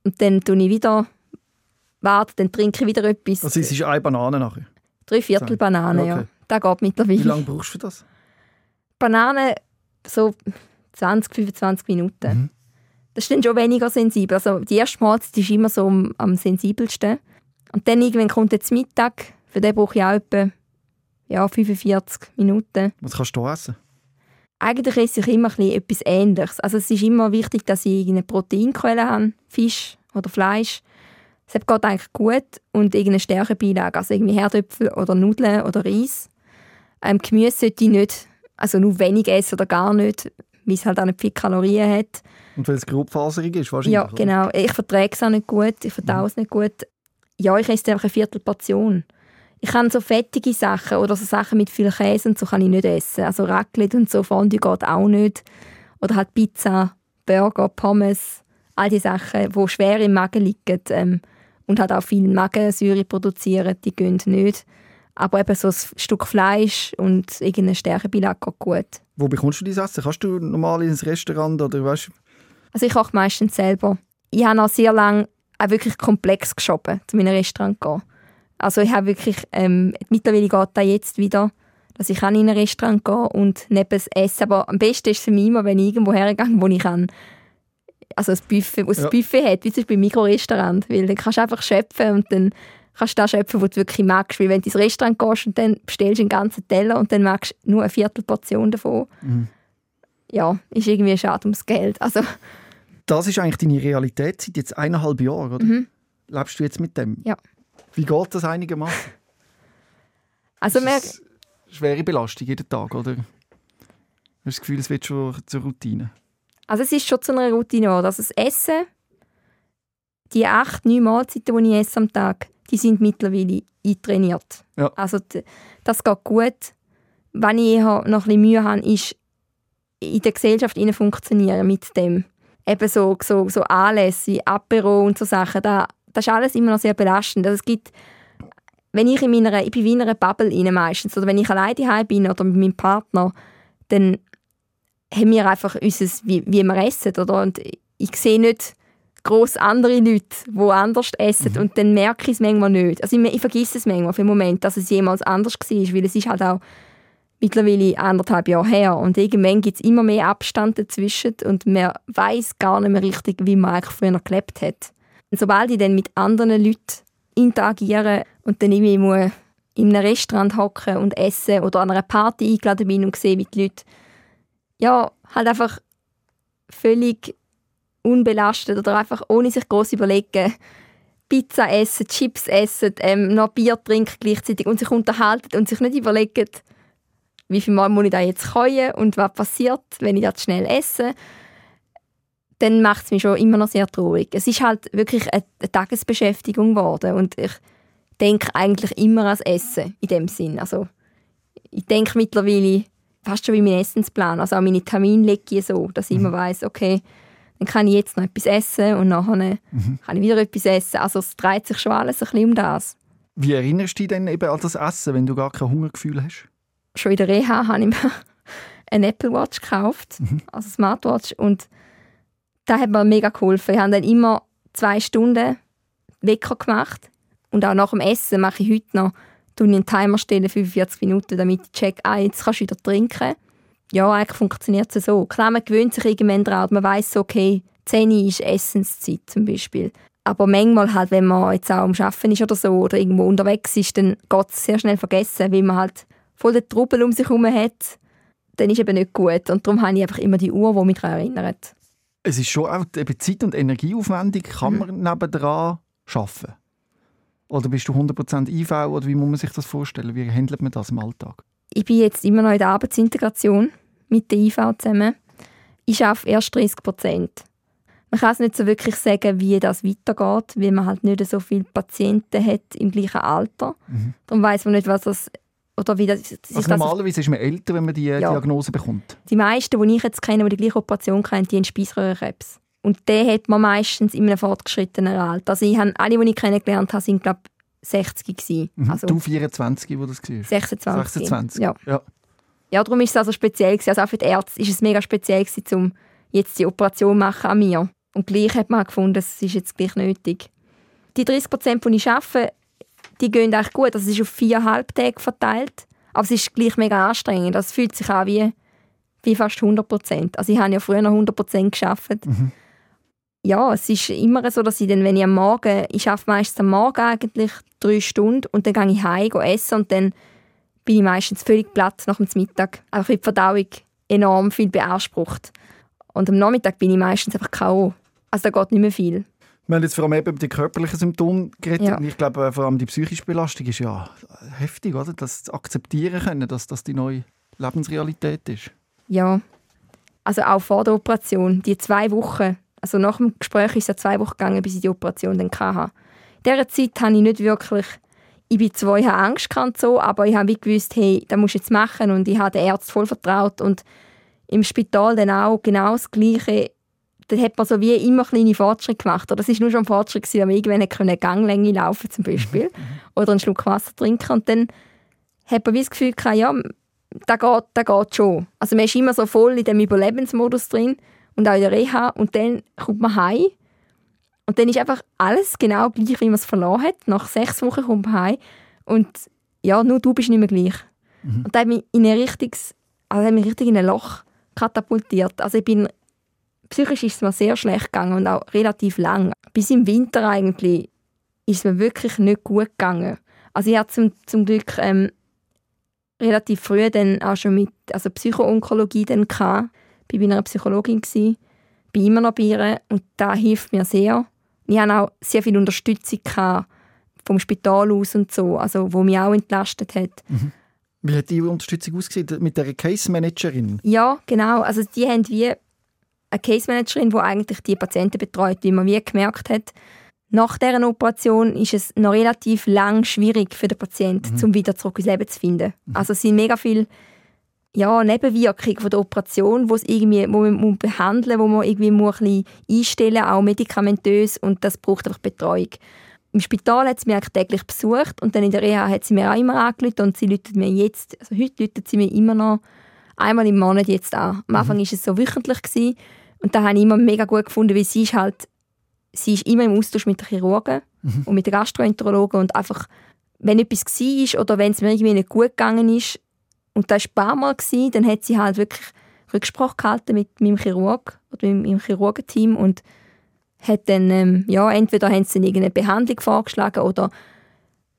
Und dann tue ich wieder, warte, dann trinke ich wieder etwas. Also es ist eine Banane nachher? Drei Viertel Banane, okay. ja. Das geht mittlerweile. Wie lange brauchst du für das? Banane so 20, 25 Minuten. Mhm. Das ist dann schon weniger sensibel. Also die erste Mahlzeit ist immer so am, am sensibelsten. Und dann irgendwann kommt jetzt Mittag. Für den brauche ich auch etwa ja, 45 Minuten. Was kannst du essen? Eigentlich esse ich immer etwas Ähnliches. Also es ist immer wichtig, dass ich eine Proteinquelle habe, Fisch oder Fleisch. Es geht eigentlich gut und irgendeine Stärkebeilage, also irgendwie Herdöpfel oder Nudeln oder Reis. Ähm, Gemüse sollte ich nicht, also nur wenig essen oder gar nicht, weil es halt auch nicht viele Kalorien hat. Und weil es grobfaserig ist wahrscheinlich? Ja, genau. Ich verträge es auch nicht gut, ich verdaue es nicht gut. Ja, ich esse einfach eine Viertelportion. Ich kann so fettige Sachen oder so Sachen mit viel Käse und so kann ich nicht essen. Also Raclette und so Fondue geht auch nicht. Oder halt Pizza, Burger, Pommes, all die Sachen, die schwer im Magen liegen ähm, und halt auch viel Magensäure produzieren, die gehen nicht. Aber eben so ein Stück Fleisch und irgendeine Stärkebeilage geht gut. Wo bekommst du diese Essen? Kannst du normal ins Restaurant oder weißt Also ich koche meistens selber. Ich habe noch sehr lange auch wirklich komplex geschoben, zu meinem Restaurant gehen. Also ich habe wirklich, ähm, mittlerweile geht das jetzt wieder, dass ich in ein Restaurant gehe und neben das Essen, aber am besten ist es für mich immer, wenn ich irgendwo hergehe, wo ich kann, also ein Buffet, wo es ja. ein Buffet hat, wie zum Beispiel im Mikrorestaurant, weil dann kannst du einfach schöpfen und dann kannst du das schöpfen, was du wirklich magst, weil wenn du ins Restaurant gehst und dann bestellst du einen ganzen Teller und dann magst du nur eine Viertelportion davon, mhm. ja, ist irgendwie schade ums Geld, also das ist eigentlich deine Realität seit jetzt eineinhalb Jahren, oder? Mhm. Lebst du jetzt mit dem? Ja. Wie geht das einigermaßen? Also mehr schwere Belastung jeden Tag, oder? Hast du das Gefühl, es wird schon zur Routine? Also es ist schon zu einer Routine geworden. Also das Essen, die acht, neun Mahlzeiten, die ich esse am Tag, die sind mittlerweile eintrainiert. Ja. Also das geht gut. Wenn ich noch ein bisschen Mühe habe, ist in der Gesellschaft funktionieren mit dem. Eben so, so, so Anlässe, Apero und so Sachen, da das ist alles immer noch sehr belastend. Also es gibt, wenn ich in meiner, ich bin in einer Bubble rein meistens, oder wenn ich alleine daheim bin oder mit meinem Partner, dann haben wir einfach unser, wie, wie wir essen, oder? Und ich sehe nicht groß andere Leute, die anders essen mhm. und dann merke ich es manchmal nicht. Also ich, ich vergesse es manchmal für einen Moment, dass es jemals anders war, weil es ist halt auch mittlerweile anderthalb Jahre her und irgendwann gibt es immer mehr Abstand dazwischen und man weiß gar nicht mehr richtig, wie man früher gelebt hat. Sobald ich dann mit anderen Leuten interagiere und dann irgendwie muss in einem Restaurant hocken und essen oder an einer Party eingeladen bin und sehe, wie die Leute ja, halt einfach völlig unbelastet oder einfach ohne sich groß überlegen, Pizza essen, Chips essen, ähm, noch Bier trinken gleichzeitig und sich unterhalten und sich nicht überlegen, wie viel Mal muss ich da jetzt können und was passiert, wenn ich das schnell esse dann macht es mich schon immer noch sehr traurig. Es ist halt wirklich eine, eine Tagesbeschäftigung geworden und ich denke eigentlich immer ans Essen in dem Sinn. Also ich denke mittlerweile fast schon wie mein Essensplan, also auch meine Termine lege ich so, dass ich mhm. immer weiß, okay, dann kann ich jetzt noch etwas essen und nachher mhm. kann ich wieder etwas essen. Also es dreht sich schon alles ein bisschen um das. Wie erinnerst du dich denn eben an das Essen, wenn du gar kein Hungergefühl hast? Schon in der Reha habe ich mir eine Apple Watch gekauft, mhm. also Smartwatch und das hat mir mega geholfen. Ich habe dann immer zwei Stunden Wecker gemacht. Und auch nach dem Essen mache ich heute noch einen Timer stellen, 45 Minuten, damit ich check, ah, jetzt kannst du wieder trinken. Ja, eigentlich funktioniert es so. Klar, man gewöhnt sich irgendwann daran. Man weiß okay, 10 Uhr ist Essenszeit zum Beispiel. Aber manchmal halt, wenn man jetzt auch am Arbeiten ist oder so oder irgendwo unterwegs ist, dann geht es sehr schnell vergessen, weil man halt voll den Trubel um sich herum hat. Dann ist eben nicht gut. Und darum habe ich einfach immer die Uhr, die mich daran erinnert es ist schon auch eben Zeit- und Energieaufwendig, kann mhm. man nebendran arbeiten. Oder bist du 100% IV oder wie muss man sich das vorstellen? Wie handelt man das im Alltag? Ich bin jetzt immer noch in der Arbeitsintegration mit der IV zusammen. Ich arbeite erst 30 Prozent. Man kann es nicht so wirklich sagen, wie das weitergeht, weil man halt nicht so viele Patienten hat im gleichen Alter. Mhm. Darum weiß man nicht, was das oder wie das, also normalerweise ist man älter, wenn man die ja. Diagnose bekommt. Die meisten, die ich jetzt kenne, die die gleiche Operation kennen, die haben Speiseröhrenkrebs. Und den hat man meistens in einem fortgeschrittenen Alter. Also ich habe, alle, die ich kennengelernt habe, sind glaube 60 gewesen. Mhm. Also du 24, wo das war? 26. 26. Ja. ja. Ja, darum ist es also speziell gewesen. Also auch für die Ärzte ist es mega speziell gewesen, um jetzt die Operation machen an mir. Und gleich hat man gefunden, es ist jetzt gleich nötig. Die 30 Prozent, die ich arbeite, die gehen eigentlich gut. Also es ist auf viereinhalb Tage verteilt. Aber es ist gleich mega anstrengend. Das fühlt sich an wie, wie fast 100 Prozent. Also ich habe ja früher noch 100 Prozent gearbeitet. Mhm. Ja, es ist immer so, dass ich dann, wenn ich am Morgen, ich arbeite meistens am Morgen eigentlich drei Stunden und dann gehe ich heim essen und dann bin ich meistens völlig platt nach dem Mittag. Einfach die Verdauung enorm viel beansprucht. Und am Nachmittag bin ich meistens einfach K.O. Also da geht nicht mehr viel. Wir haben jetzt vor allem eben über die körperlichen Symptome geredet. Ja. Und ich glaube, vor allem die psychische Belastung ist ja heftig, oder? Das akzeptieren können, dass das die neue Lebensrealität ist. Ja. Also auch vor der Operation, die zwei Wochen, also nach dem Gespräch ist es ja zwei Wochen gegangen, bis ich die Operation dann hatte. In dieser Zeit habe ich nicht wirklich, ich bin zwar, ich habe Angst gehabt, so, aber ich habe gewusst, hey, das musst du jetzt machen und ich habe den Ärzten voll vertraut und im Spital dann auch genau das Gleiche da hat man so wie immer kleine Fortschritte gemacht. Oder das ist nur schon ein Fortschritt, wenn man irgendwann eine Ganglänge laufen zum Beispiel mhm. oder einen Schluck Wasser trinken und dann hat man wie das Gefühl gehabt, ja, da geht, da geht schon. Also man ist immer so voll in dem Überlebensmodus drin und auch in der Reha und dann kommt man heim und dann ist einfach alles genau gleich, wie man es verloren hat. Nach sechs Wochen kommt man heim und ja, nur du bist nicht mehr gleich. Mhm. Und da hat mich in ein richtiges, also hat mich richtig in ein Loch katapultiert. Also ich bin psychisch ist es mir sehr schlecht gegangen und auch relativ lang. Bis im Winter eigentlich ist es mir wirklich nicht gut gegangen. Also ich hatte zum, zum Glück ähm, relativ früh dann auch schon mit also Psychoonkologie dann gehabt. Ich war bei einer Psychologin, gewesen, bin immer noch bei ihr und da hilft mir sehr. Ich hatte auch sehr viel Unterstützung vom Spital aus und so, also wo mich auch entlastet hat. Mhm. Wie hat die Unterstützung ausgesehen? Mit der Case Managerin? Ja, genau. Also die haben wie eine Case Managerin, die eigentlich die Patienten betreut, wie man wie gemerkt hat. Nach dieser Operation ist es noch relativ lang schwierig für den Patienten, mhm. um wieder zurück ins Leben zu finden. Mhm. Also es sind mega viele ja, Nebenwirkungen von der Operation, wo, es irgendwie, wo man behandeln muss, wo man irgendwie muss ein einstellen auch medikamentös und das braucht einfach Betreuung. Im Spital hat sie mich täglich besucht und dann in der Reha hat sie mir auch immer angerufen und sie läutet mir jetzt, also heute läutet sie mir immer noch einmal im Monat jetzt an. Am Anfang war mhm. es so wöchentlich gewesen, und da habe ich immer mega gut gefunden, weil sie ist halt, sie ist immer im Austausch mit den Chirurgen mhm. und mit den Gastroenterologen und einfach, wenn etwas war oder wenn es mir irgendwie nicht gut gegangen ist, und das war ein paar Mal, gewesen, dann hat sie halt wirklich Rücksprache gehalten mit meinem Chirurg oder mit meinem Chirurgenteam und hat dann, ähm, ja, entweder haben sie dann irgendeine Behandlung vorgeschlagen oder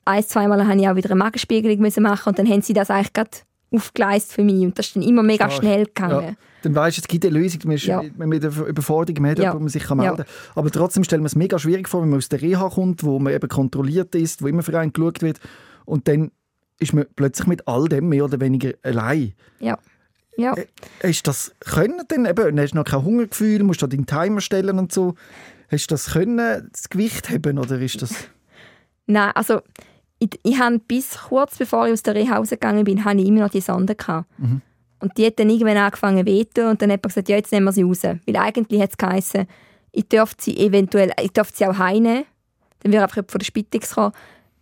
ein, zweimal habe ich auch wieder eine Magenspiegelung machen und dann haben sie das eigentlich gerade aufgeleistet für mich und das ist dann immer mega schnell gegangen. Ja dann weißt du, es gibt eine Lösung, man ist ja. mit der Überforderung hat, ja. wo man sich kann melden kann. Ja. Aber trotzdem stellt man es mega schwierig vor, wenn man aus der Reha kommt, wo man eben kontrolliert ist, wo immer für einen geschaut wird und dann ist man plötzlich mit all dem mehr oder weniger allein. Ja. Ja. Äh, hast du das können denn? Eben, hast du noch kein Hungergefühl, musst du deinen Timer stellen und so. Hast du das können, das Gewicht haben oder ist das... Nein, also ich, ich habe bis kurz bevor ich aus der Reha rausgegangen bin, habe ich immer noch die Sonde gehabt. Mhm. Und die hat dann irgendwann angefangen zu und dann hat man gesagt, ja, jetzt nehmen wir sie raus. Weil eigentlich hat es geheißen, ich dürfte sie eventuell, ich dürfte sie auch heimnehmen. Dann wäre einfach von der Spitex kommen,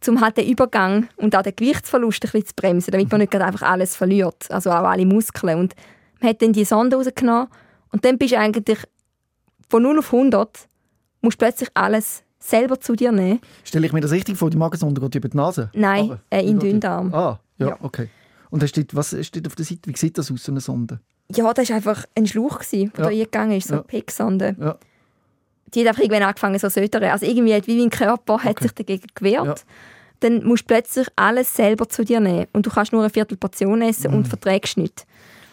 um halt den Übergang und auch den Gewichtsverlust ein bisschen zu bremsen, damit man nicht einfach alles verliert, also auch alle Muskeln. Und man hat dann die Sonde rausgenommen und dann bist du eigentlich von 0 auf 100 musst plötzlich alles selber zu dir nehmen. Stelle ich mir das richtig vor, die Magensonde geht über die Nase? Nein, äh, in den Dünndarm. Ah, ja, ja. okay. Und du, was steht auf der Seite? Wie sieht das aus, so eine Sonde? Ja, das war einfach ein Schlauch, der ja. da eingegangen ist, so eine ja. PEG-Sonde. Ja. Die hat einfach irgendwann angefangen so zu sötern. Also irgendwie hat wie mein Körper okay. hat sich dagegen gewehrt. Ja. Dann musst du plötzlich alles selber zu dir nehmen. Und du kannst nur eine Viertelportion essen mm. und verträgst nicht.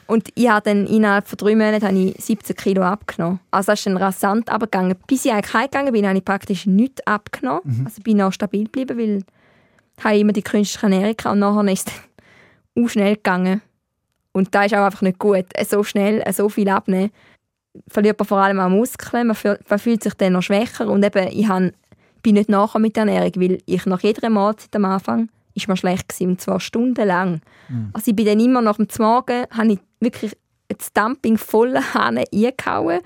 Und ich habe dann innerhalb von drei Monaten habe ich 17 Kilo abgenommen. Also das ist dann rasant abgegangen. Bis ich eigentlich heimgegangen bin, habe ich praktisch nichts abgenommen. Mhm. Also bin auch stabil geblieben, weil ich habe immer die künstliche Ernährung gehabt. und nachher ist es auch schnell gegangen. Und da ist auch einfach nicht gut. So schnell, so viel abnehmen, verliert man vor allem auch Muskeln, man fühlt, man fühlt sich dann noch schwächer und eben, ich habe, bin nicht nachher mit der Ernährung, weil ich nach jeder Mahlzeit am Anfang ist mir schlecht gewesen, und zwar stundenlang. Mhm. Also ich bin dann immer nach dem Morgen, habe ich wirklich das Dumping voller Hahn eingehauen.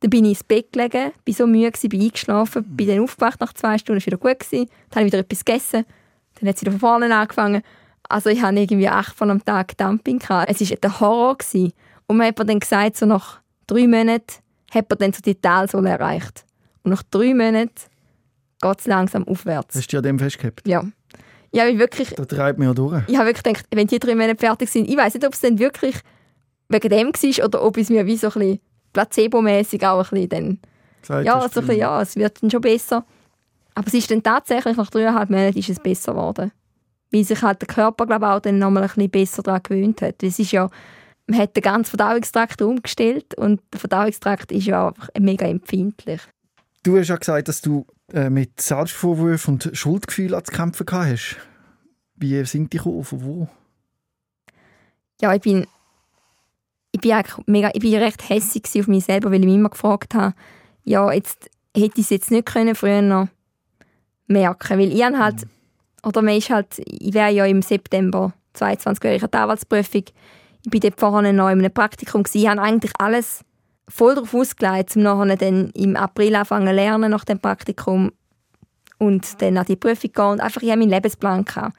Dann bin ich ins Bett gelegen, bin so müde gewesen, bin eingeschlafen, bin dann aufgewacht nach zwei Stunden, ist wieder gut gewesen. Dann habe ich wieder etwas gegessen, dann hat es wieder von vorne angefangen. Also ich hatte irgendwie acht von am Tag Dumping gehabt. Es war der Horror gewesen. Und man hat mir dann gesagt, so nach drei Monaten hat man dann so die Talsohle erreicht. Und nach drei Monaten geht es langsam aufwärts. Hast du ja dem festgehabt? Ja. Ich habe wirklich, Da treibt man ja durch. ich habe wirklich gedacht, wenn die drei Monate fertig sind, ich weiß nicht, ob es dann wirklich wegen dem war oder ob es mir wie so ein bisschen placebo-mäßig auch ein bisschen dann, ja, so ein bisschen, ja, es wird dann schon besser. Aber es ist dann tatsächlich, nach dreieinhalb Monaten ist es besser geworden. Weil sich halt der Körper, glaube ich, auch dann nochmal ein bisschen besser daran gewöhnt hat. Es ist ja, man hat den ganzen Verdauungstrakt umgestellt und der Verdauungstrakt ist ja einfach mega empfindlich. Du hast ja gesagt, dass du äh, mit Selbstvorwürfen und Schuldgefühlen zu kämpfen hast. Wie sind die gekommen? Von wo? ja, ich bin, ich bin eigentlich mega, ich bin recht hässig auf mich selber, weil ich mich immer gefragt habe, ja, jetzt hätte ich es jetzt nicht können früher noch merken, weil ich halt, oder man ist halt, ich wäre ja im September 22 wäre ich an der Anwaltsprüfung, ich bin dort vorne noch in einem Praktikum gewesen, ich habe eigentlich alles voll darauf ausgelegt, um nachher dann im April anfangen zu lernen nach dem Praktikum und dann an die Prüfung gehen und einfach, ich habe meinen Lebensplan gehabt.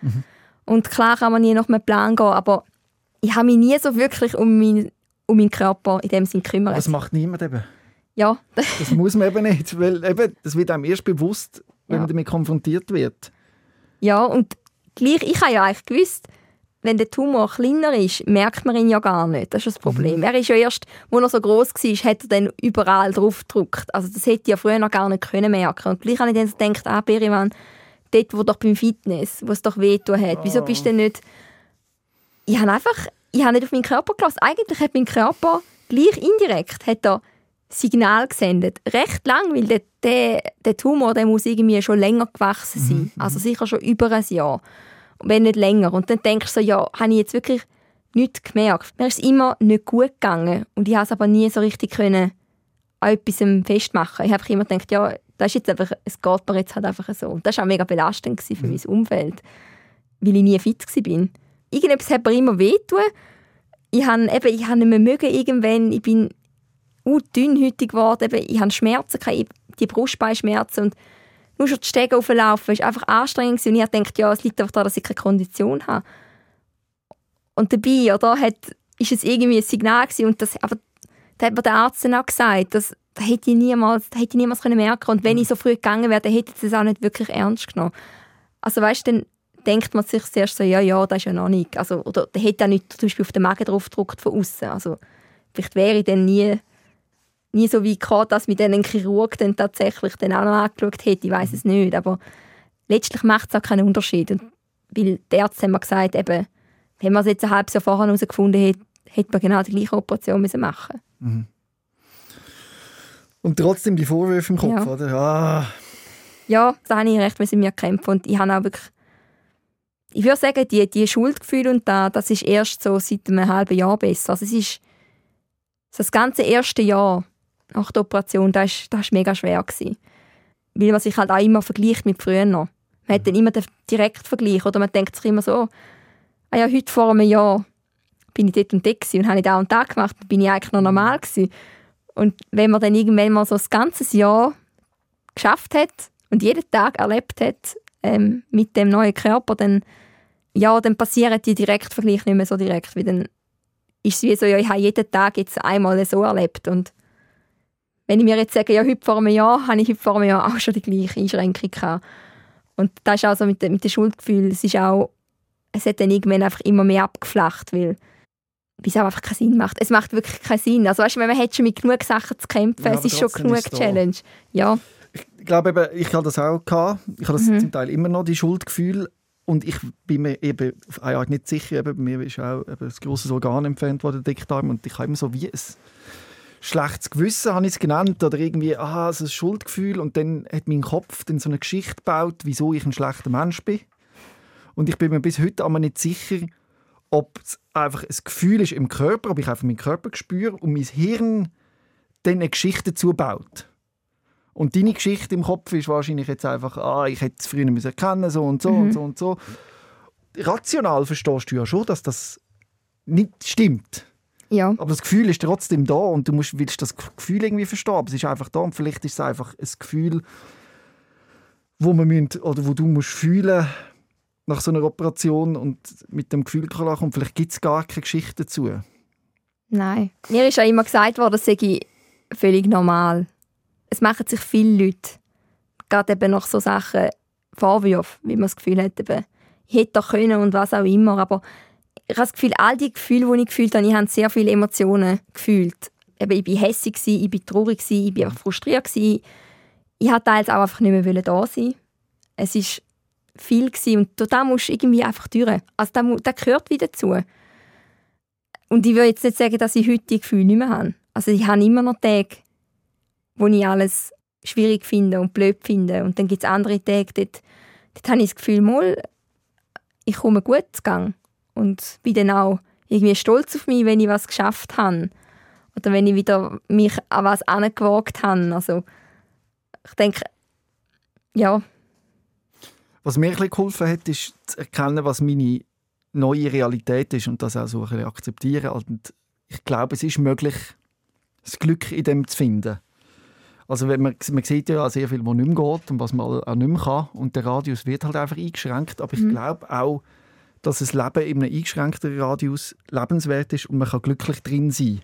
Und klar kann man nie nach einem Plan gehen, aber ich habe mich nie so wirklich um, mein, um meinen Körper in dem Sinn gekümmert. Das macht niemand eben. ja, Das muss man eben nicht, weil eben, das wird einem erst bewusst, wenn Ja. man damit konfrontiert wird. ja, und gleich, ich habe ja eigentlich gewusst, wenn der Tumor kleiner ist, merkt man ihn ja gar nicht. Das ist das Problem. Er ist ja erst, als er so groß war, hat er dann überall drauf gedruckt. Also das hätte ich ja früher noch gar nicht können merken. Und gleich habe ich dann so gedacht, ah, Berivan, dort, wo doch beim Fitness, wo es doch wehtun hat, wieso bist du denn nicht... Ich habe einfach, ich habe nicht auf meinen Körper gelassen. Eigentlich hat mein Körper gleich indirekt hat er Signal gesendet. Recht lang, weil der, der, der Tumor der muss irgendwie schon länger gewachsen sein. Also sicher schon über ein Jahr. Wenn nicht länger. Und dann denkst du so, ja, habe ich jetzt wirklich nichts gemerkt. Mir ist es immer nicht gut gegangen. Und ich konnte es aber nie so richtig können an etwas festmachen. Ich habe immer gedacht, ja, das ist jetzt einfach, es geht mir jetzt halt einfach so. Und das war auch mega belastend für mein Umfeld, weil ich nie fit war. Irgendetwas hat mir immer wehtun. Ich habe, eben, ich habe nicht mehr mögen irgendwann. Ich bin uh, dünnhütig geworden. Eben, ich hatte Schmerzen, ich- die Brustbeinschmerzen. Und nur schon die Stege auflaufen war einfach anstrengend. gewesen. Und ich gedacht, ja, es liegt einfach daran, dass ich keine Kondition habe. Und dabei, oder, hat, ist es irgendwie ein Signal gewesen. Und das, aber da hat mir der Arzt dann auch gesagt, dass das hätte ich niemals, das hätte ich niemals können merken Und wenn ich so früh gegangen wäre, dann hätte ich das auch nicht wirklich ernst genommen. Also weißt du, dann denkt man sich zuerst so, ja, ja, das ist ja noch nicht. Also, oder der hätte auch nicht zum Beispiel auf den Magen drauf gedruckt von außen. Also vielleicht wäre ich dann nie, nie so weit gekommen, dass mir dann ein Chirurg dann tatsächlich dann auch noch angeschaut hätte. Ich weiß es nicht. Aber letztlich macht es auch keinen Unterschied. Und weil die Ärzte haben mir gesagt, eben, wenn man es jetzt ein halbes Jahr vorher herausgefunden hätte, hätte man genau die gleiche Operation müssen machen Und trotzdem die Vorwürfe im Kopf, Ja. oder? Ah, ja, da habe ich recht müssen mir kämpfen und ich habe auch wirklich ich würde sagen, die, die Schuldgefühle und da, das ist erst so seit einem halben Jahr besser. Also es ist so das ganze erste Jahr nach der Operation, das ist, das ist mega schwer gewesen. Weil man sich halt auch immer vergleicht mit früher. Man hat dann immer den Direktvergleich oder man denkt sich immer so, ah ja, heute vor einem Jahr bin ich dort und dort und habe ich da und da gemacht, dann bin ich eigentlich noch normal gewesen. Und wenn man dann irgendwann mal so das ganze Jahr geschafft hat und jeden Tag erlebt hat ähm, mit dem neuen Körper, dann, ja, dann passieren die Direktvergleiche nicht mehr so direkt. Weil dann ist es wie so, ja, ich habe jeden Tag jetzt einmal so erlebt. Und wenn ich mir jetzt sage, ja, heute vor einem Jahr, habe ich heute vor einem Jahr auch schon die gleiche Einschränkung gehabt. Und das ist also mit, dem- mit dem Schuldgefühl, es ist auch, es hat dann irgendwann einfach immer mehr abgeflacht, weil es auch einfach keinen Sinn macht. Es macht wirklich keinen Sinn. Also weißt du, man hat schon mit genug Sachen zu kämpfen, Ja, es ist schon genug ist es. Challenge. Ja, ich glaube eben, ich habe das auch gehabt. Ich habe das Mhm. zum Teil immer noch, die Schuldgefühle. Und ich bin mir eben auf eine Art nicht sicher, eben, bei mir ist auch eben ein grosses Organ entfernt worden, der Dickdarm, und ich habe immer so wie ein schlechtes Gewissen, habe ich es genannt, oder irgendwie aha, so ein Schuldgefühl und dann hat mein Kopf dann so eine Geschichte gebaut, wieso ich ein schlechter Mensch bin. Und ich bin mir bis heute aber nicht sicher, ob es einfach ein Gefühl ist im Körper, ob ich einfach meinen Körper spüre und mein Hirn dann eine Geschichte dazu baut. Und deine Geschichte im Kopf ist wahrscheinlich jetzt einfach, ah, ich hätte es früher müssen erkennen so und so Mhm. und so und so. Rational verstehst du ja schon, dass das nicht stimmt. Ja. Aber das Gefühl ist trotzdem da und du musst, willst das Gefühl irgendwie verstehen. Aber es ist einfach da und vielleicht ist es einfach ein Gefühl, wo man müssen, oder wo du musst fühlen nach so einer Operation und mit dem Gefühl klarkommen. Vielleicht gibt es gar keine Geschichte dazu. Nein. Mir ist ja immer gesagt worden, das sei völlig normal. Es machen sich viele Leute, gerade eben nach so Sachen, Vorwürfe, wie man das Gefühl hat, eben, ich hätte doch können und was auch immer. Aber ich habe das Gefühl, all die Gefühle, die ich gefühlt habe, ich habe sehr viele Emotionen gefühlt. Eben, ich war gewesen, ich war traurig, ich war frustriert. Ich wollte teils auch einfach nicht mehr da sein. Es war viel gewesen und da musst du irgendwie einfach durch. Also das, mu- das gehört wieder dazu. Und ich will jetzt nicht sagen, dass ich heute die Gefühle nicht mehr habe. Also ich habe immer noch Tage, wo ich alles schwierig finde und blöd finde. Und dann gibt es andere Tage, dort, dort habe ich das Gefühl, mal, ich komme gut zu Gang. Und bin dann auch irgendwie stolz auf mich, wenn ich was geschafft habe. Oder wenn ich wieder mich an was angewagt habe. Also ich denke, ja, Was mir ein bisschen geholfen hat, ist zu erkennen, was meine neue Realität ist und das auch so ein bisschen akzeptieren. Und ich glaube, es ist möglich, das Glück in dem zu finden. Also wenn man, man sieht ja sehr viel, was nicht mehr geht und was man auch nicht mehr kann. Und der Radius wird halt einfach eingeschränkt. Aber ich glaube auch, dass das Leben in einem eingeschränkten Radius lebenswert ist und man kann glücklich drin sein.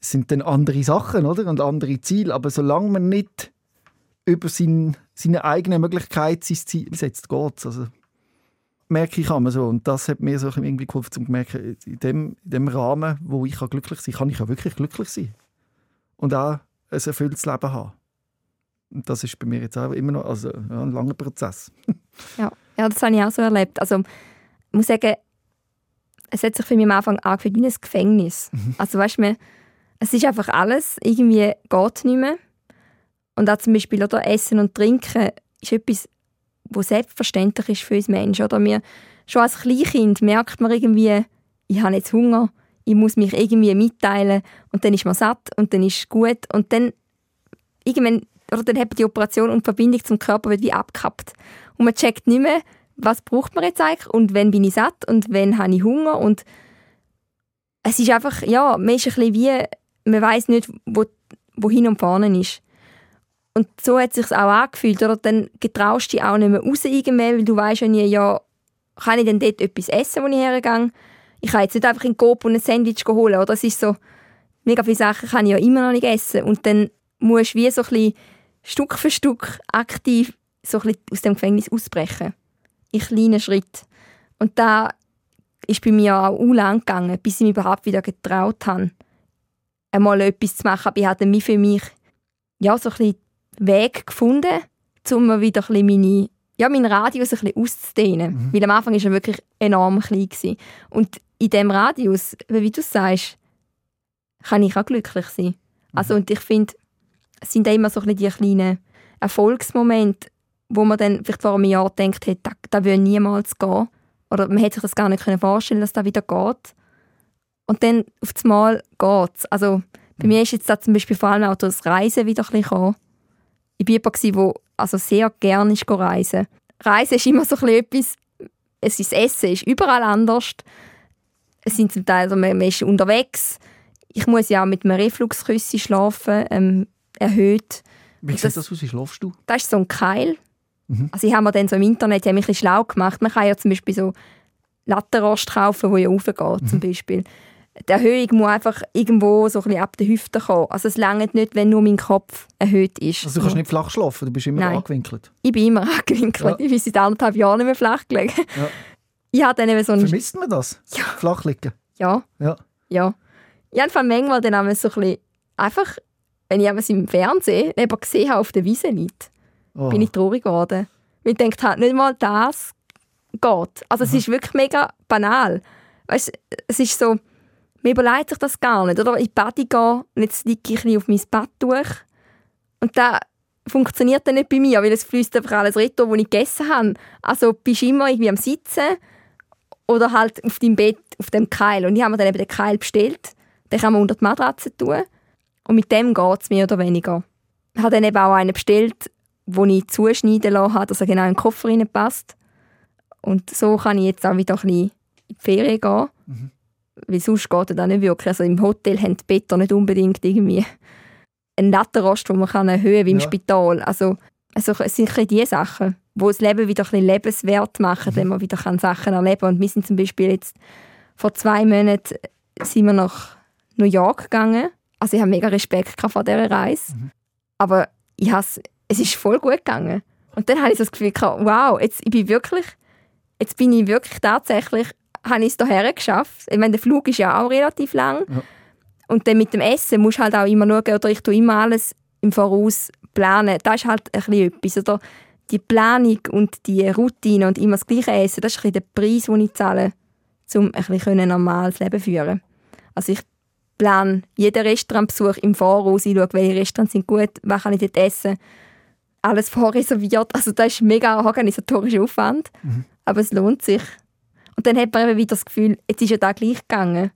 Es sind dann andere Sachen oder? und andere Ziele. Aber solange man nicht über sein, seine eigene Möglichkeit sein Ziel setzt, geht Also merke ich immer so. Und das hat mir so irgendwie geholfen, um zu merken, in dem, in dem Rahmen, wo ich glücklich sein kann, kann ich ja wirklich glücklich sein. Und auch ein erfülltes Leben haben. Und das ist bei mir jetzt auch immer noch also, ja, ein langer Prozess. Ja, ja das habe ich auch so erlebt. Also, ich muss sagen, es hat sich für mich am Anfang angefühlt wie ein Gefängnis. Also, weißt du, es ist einfach alles, irgendwie geht nicht mehr. Und auch zum Beispiel oder Essen und Trinken ist etwas, was selbstverständlich ist für uns Menschen. Oder wir, schon als Kleinkind merkt man irgendwie, ich habe jetzt Hunger, ich muss mich irgendwie mitteilen und dann ist man satt und dann ist es gut und dann irgendwann oder dann hat man die Operation und die Verbindung zum Körper wird wie abgekappt. Und man checkt nicht mehr, was braucht man jetzt eigentlich und wann bin ich satt und wann habe ich Hunger und es ist einfach, ja, man ist ein bisschen wie, man weiß nicht, wo, wohin und vorne ist. Und so hat es sich auch angefühlt, oder? Dann getraust du dich auch nicht mehr raus irgendwann, weil du weißt ja nie, ja, kann ich denn dort etwas essen, wo ich hergehe? Ich kann jetzt nicht einfach in den Coop und ein Sandwich holen, oder? Es ist so, mega viele Sachen kann ich ja immer noch nicht essen. Und dann musst du wie so ein bisschen Stück für Stück aktiv so ein aus dem Gefängnis ausbrechen. In kleinen Schritten. Und da ist bei mir auch lang gegangen, bis ich mich überhaupt wieder getraut habe, einmal etwas zu machen. Aber ich mich für mich ja, so ein Weg gefunden, um wieder ein meine, ja, meinen Radius ein bisschen auszudehnen. Weil am Anfang war er wirklich enorm klein. Gewesen. Und in diesem Radius, wie du sagst, kann ich auch glücklich sein. Also, und ich finde, sind immer so ein die kleinen Erfolgsmomente, wo man dann vielleicht vor einem Jahr denkt, hey, da, da will niemals gehen. Oder man hätte sich das gar nicht vorstellen dass das wieder geht. Und dann auf das Mal geht es. Also bei mir ist jetzt da zum Beispiel vor allem auch das Reisen wieder ein bisschen gekommen. Ich war jemand, der also sehr gerne ist reisen. Reisen ist immer so etwas, es ist das Essen ist überall anders. Es sind zum Teil, also man, ist unterwegs. Ich muss ja auch mit einem Refluxküssi schlafen, ähm, erhöht. Wie sieht das- das aus? Wie schlafst du? Das ist so ein Keil. Mhm. Also ich habe mir dann so im Internet ich mich ein bisschen schlau gemacht. Man kann ja zum Beispiel so Lattenrost kaufen, wo ja raufgeht Mhm. zum Beispiel. Die Erhöhung muss einfach irgendwo so ein bisschen ab der Hüfte kommen. Also es langt nicht, wenn nur mein Kopf erhöht ist. Also du kannst nicht flach schlafen, du bist immer Nein. angewinkelt. Ich bin immer angewinkelt. Ja. Ich bin seit anderthalb Jahren nicht mehr flach gelegen. Ja. Ich habe dann eben so einen... Vermisst man das? Ja. Flach liegen? Ja, Ja. ja. Ich habe manchmal dann einmal so ein bisschen... Einfach, wenn ich einmal im Fernsehen jemanden gesehen habe, auf der Wiese liegt, Oh. bin ich traurig geworden. Weil ich denke halt, nicht mal das geht. Also es ist wirklich mega banal. Weißt, es ist so, man überlegt sich das gar nicht. Oder in die Bade gehen und jetzt liege ich auf mein Betttuch und da funktioniert dann nicht bei mir, weil es fließt einfach alles retour, wo ich gegessen habe. Also bist du immer irgendwie am Sitzen oder halt auf deinem Bett, auf dem Keil. Und ich habe mir dann eben den Keil bestellt. Den kann man unter die Matratze tun. Und mit dem geht es mehr oder weniger. Ich habe dann eben auch einen bestellt, wo ich zuschneiden lassen habe, dass er genau in den Koffer passt. Und so kann ich jetzt auch wieder ein bisschen in die Ferien gehen. Mhm. Weil sonst geht das nicht wirklich. Also im Hotel haben die Betten nicht unbedingt irgendwie einen Lattenrost, den man kann erhöhen kann, wie im ja. Spital. Also, also es sind diese Sachen, die das Leben wieder ein bisschen lebenswert machen, mhm. wenn man wieder Sachen erleben kann. Und wir sind zum Beispiel jetzt vor zwei Monaten sind wir nach New York gegangen. Also ich habe mega Respekt vor dieser Reise. Mhm. Aber ich has, es ist voll gut gegangen. Und dann habe ich so das Gefühl gehabt, wow, jetzt, ich bin wirklich, jetzt bin ich wirklich tatsächlich, habe ich es hierher geschafft. Ich meine, der Flug ist ja auch relativ lang. Ja. Und dann mit dem Essen musst du halt auch immer schauen, oder ich tue immer alles im Voraus planen. Das ist halt ein bisschen etwas. Oder die Planung und die Routine und immer das gleiche Essen, das ist ein bisschen der Preis, den ich zahle, um ein bisschen normales Leben zu führen. Also ich plane jeden Restaurantbesuch im Voraus, ich schaue, welche Restaurants sind gut, was kann ich dort essen. Alles vorreserviert. Also das ist mega organisatorischer Aufwand. Mhm. Aber es lohnt sich. Und dann hat man eben wieder das Gefühl, jetzt ist ja da gleich gegangen.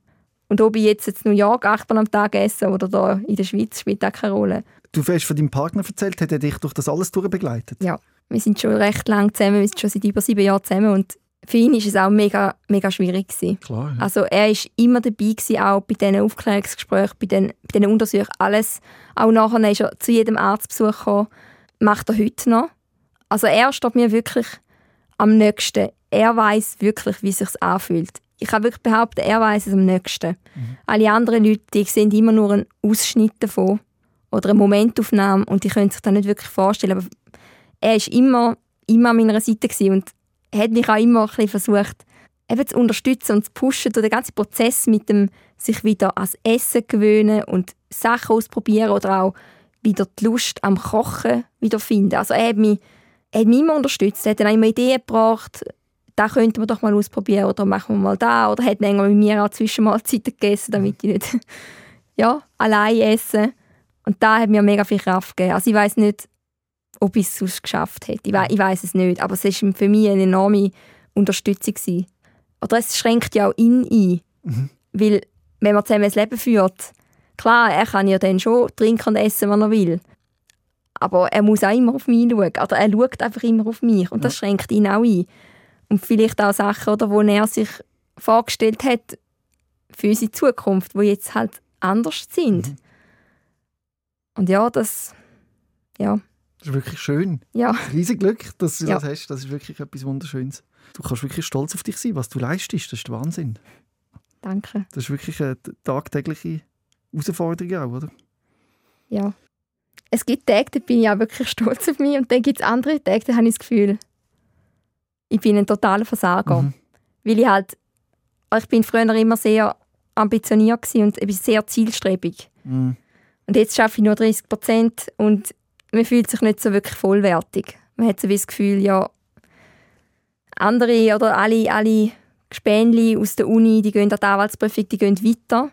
Und ob ich jetzt in New York achtmal am Tag esse oder da in der Schweiz, spielt auch keine Rolle. Du hast von deinem Partner erzählt, hat er dich durch das alles begleitet? Ja, wir sind schon recht lang zusammen, wir sind schon seit über sieben Jahren zusammen und für ihn war es auch mega, mega schwierig. Klar, ja. Also er war immer dabei, gewesen, auch bei diesen Aufklärungsgesprächen, bei diesen, bei diesen Untersuchungen, alles. Auch nachher ist er zu jedem Arztbesuch gekommen. Macht er heute noch. Also er steht mir wirklich am nächsten. Er weiß wirklich, wie es sich anfühlt ich kann wirklich behaupten, er weiß es am nächsten. Mhm. Alle anderen Leute die sehen immer nur einen Ausschnitt davon oder eine Momentaufnahme und die können sich das nicht wirklich vorstellen. Aber er war immer, immer an meiner Seite und hat mich auch immer ein bisschen versucht, eben zu unterstützen und zu pushen durch den ganzen Prozess mit dem sich wieder ans Essen gewöhnen und Sachen ausprobieren oder auch wieder die Lust am Kochen wiederfinden. Also er hat mich, er hat mich immer unterstützt, er hat dann auch immer Ideen gebracht, da könnte man doch mal ausprobieren oder machen wir mal da oder hat länger mit mir auch Zwischenmahlzeiten gegessen, damit ich nicht ja, allein esse. Und da hat mir mega viel Kraft gegeben. Also ich weiß nicht, ob ich es sonst geschafft hätte. Ich, we ich weiß es nicht, aber es war für mich eine enorme Unterstützung gewesen. Oder es schränkt ja auch ihn ein, mhm. weil wenn man zusammen ein Leben führt, klar, er kann ja dann schon trinken und essen, was er will. Aber er muss auch immer auf mich schauen. Oder er schaut einfach immer auf mich. Und das schränkt ihn auch ein. Und vielleicht auch Sachen, oder, wo er sich vorgestellt hat für unsere Zukunft, die jetzt halt anders sind. Mhm. Und ja, das, ja. Das ist wirklich schön. Ja. Riesig Glück, dass du ja. das hast. Das ist wirklich etwas Wunderschönes. Du kannst wirklich stolz auf dich sein, was du leistest. Das ist der Wahnsinn. Danke. Das ist wirklich eine tagtägliche Herausforderung auch, oder? Ja. Es gibt Tage, da bin ich auch wirklich stolz auf mich und dann gibt es andere Tage, da habe ich das Gefühl, ich bin ein totaler Versager. Mhm. Weil ich halt, ich bin früher immer sehr ambitioniert und sehr zielstrebig. Mhm. Und jetzt schaffe ich nur 30 Prozent und man fühlt sich nicht so wirklich vollwertig. Man hat so das Gefühl, ja, andere oder alle, alle Gespänli aus der Uni, die gehen an die Anwaltsprüfung, die gehen weiter.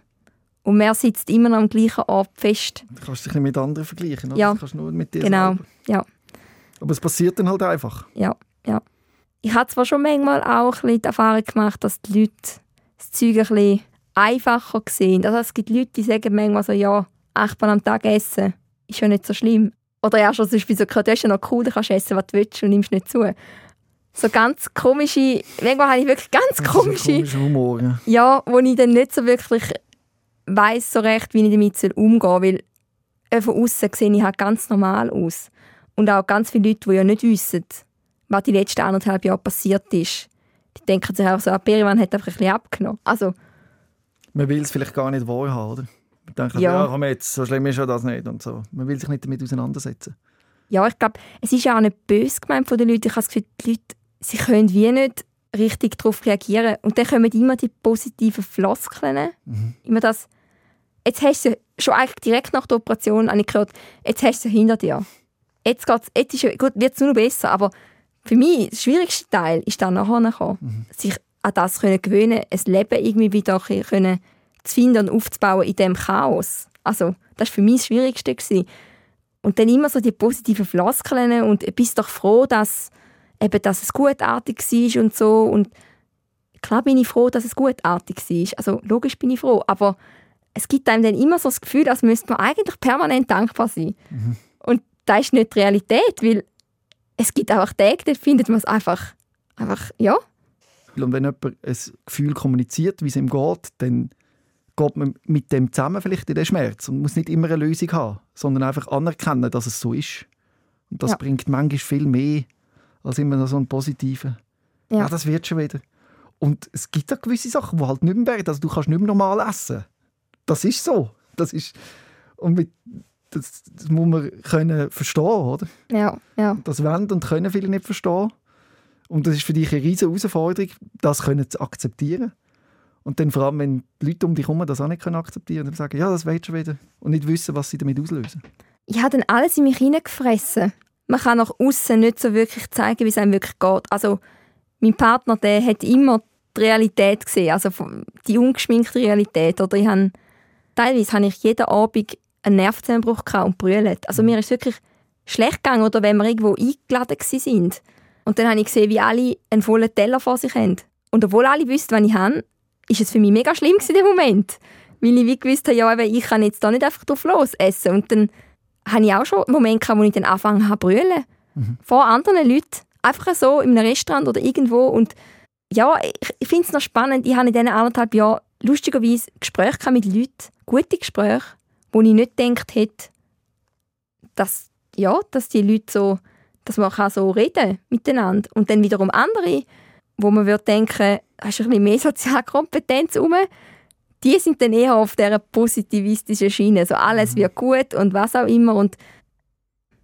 Und man sitzt immer noch am gleichen Ort fest. Du kannst dich nicht mit anderen vergleichen, oder? Ja, du kannst nur mit dir genau. Selber. Ja. Aber es passiert dann halt einfach. Ja, ja ich habe zwar schon manchmal auch ein die Erfahrung gemacht, dass die Leute das Zeug ein bisschen einfacher sehen. Also es gibt Leute, die sagen manchmal so, ja, achtmal am Tag essen ist ja nicht so schlimm. Oder ja, schon Beispiel so, das ist ja noch cool, du kannst essen, was du willst und nimmst nicht zu. So ganz komische, manchmal habe ich wirklich ganz komische, Humor, ja. ja, wo ich dann nicht so wirklich weiß so recht, wie ich damit umgehen soll, weil äh, von außen sehe ich halt ganz normal aus. Und auch ganz viele Leute, die ja nicht wissen, was die letzten anderthalb Jahre passiert ist. Die denken sich auch so, ah, Perivan hat einfach ein bisschen abgenommen. Also, man will es vielleicht gar nicht wahrhaben, oder? Man denkt, ja, ja komm jetzt, so schlimm ist ja das nicht und so. Man will sich nicht damit auseinandersetzen. Ja, ich glaube, es ist ja auch nicht böse gemeint von den Leuten. Ich habe das Gefühl, die Leute, sie können wie nicht richtig darauf reagieren. Und dann kommen immer die positiven Floskeln. Mhm. Immer das, jetzt hast du schon eigentlich direkt nach der Operation, habe ich gehört, jetzt hast du sie hinter dir. Jetzt, geht's, jetzt ist, gut, wird es nur noch besser, aber für mich der schwierigste Teil ist dann nachher gekommen, Mhm. sich an das können gewöhnen, ein Leben irgendwie wieder können zu finden und aufzubauen in dem Chaos. Also das war für mich das Schwierigste. Gewesen. Und dann immer so die positiven Floskeln und bist doch froh, dass, eben, dass es gutartig war und so. Und klar bin ich froh, dass es gutartig war. Also logisch bin ich froh, aber es gibt einem dann immer so das Gefühl, als müsste man eigentlich permanent dankbar sein. Und das ist nicht die Realität, weil es gibt einfach Tage, da findet man es einfach, einfach, ja, Und wenn jemand ein Gefühl kommuniziert, wie es ihm geht, dann geht man mit dem zusammen vielleicht in den Schmerz und muss nicht immer eine Lösung haben, sondern einfach anerkennen, dass es so ist. Und das Ja. bringt manchmal viel mehr als immer noch so einen positiven. Ja. Ja. das wird schon wieder. Und es gibt auch gewisse Sachen, die halt nicht mehr werden. Also du kannst nicht mehr normal essen. Das ist so. Das ist und mit, das, das muss man können verstehen, oder? ja, ja. Das wollen und können viele nicht verstehen. Und das ist für dich eine riesige Herausforderung, das können zu akzeptieren. Und dann vor allem, wenn die Leute um dich herum das auch nicht können akzeptieren und sagen, ja, das wird schon wieder. Und nicht wissen, was sie damit auslösen. Ich habe dann alles in mich hineingefressen. Man kann nach außen nicht so wirklich zeigen, wie es einem wirklich geht. Also mein Partner, der hat immer die Realität gesehen, also die ungeschminkte Realität. Oder ich habe, teilweise habe ich jeden Abend einen Nervenzusammenbruch und brüllt. Also mir ist wirklich schlecht gegangen, oder wenn wir irgendwo eingeladen sind. Und dann habe ich gesehen, wie alle einen vollen Teller vor sich haben. Und obwohl alle wussten, was ich habe, ist es für mich mega schlimm gewesen, in dem Moment. Weil ich wie gewusst habe, ja, eben, ich kann jetzt da nicht einfach drauf los essen. Und dann habe ich auch schon Momente gehabt, wo ich dann angefangen habe zu brüllen. Vor anderen Leuten. Einfach so in einem Restaurant oder irgendwo. Und ja, ich, finde es noch spannend. Ich habe in diesen anderthalb Jahren lustigerweise Gespräche gehabt mit Leuten, gute Gespräche, wo ich nicht gedacht hätte, dass, ja, dass die Leute so, dass man kann so reden miteinander. Und dann wiederum andere, wo man würde denken, hast du ein bisschen mehr Sozialkompetenz rum, die sind dann eher auf dieser positivistischen Schiene. So alles wird gut und was auch immer. Und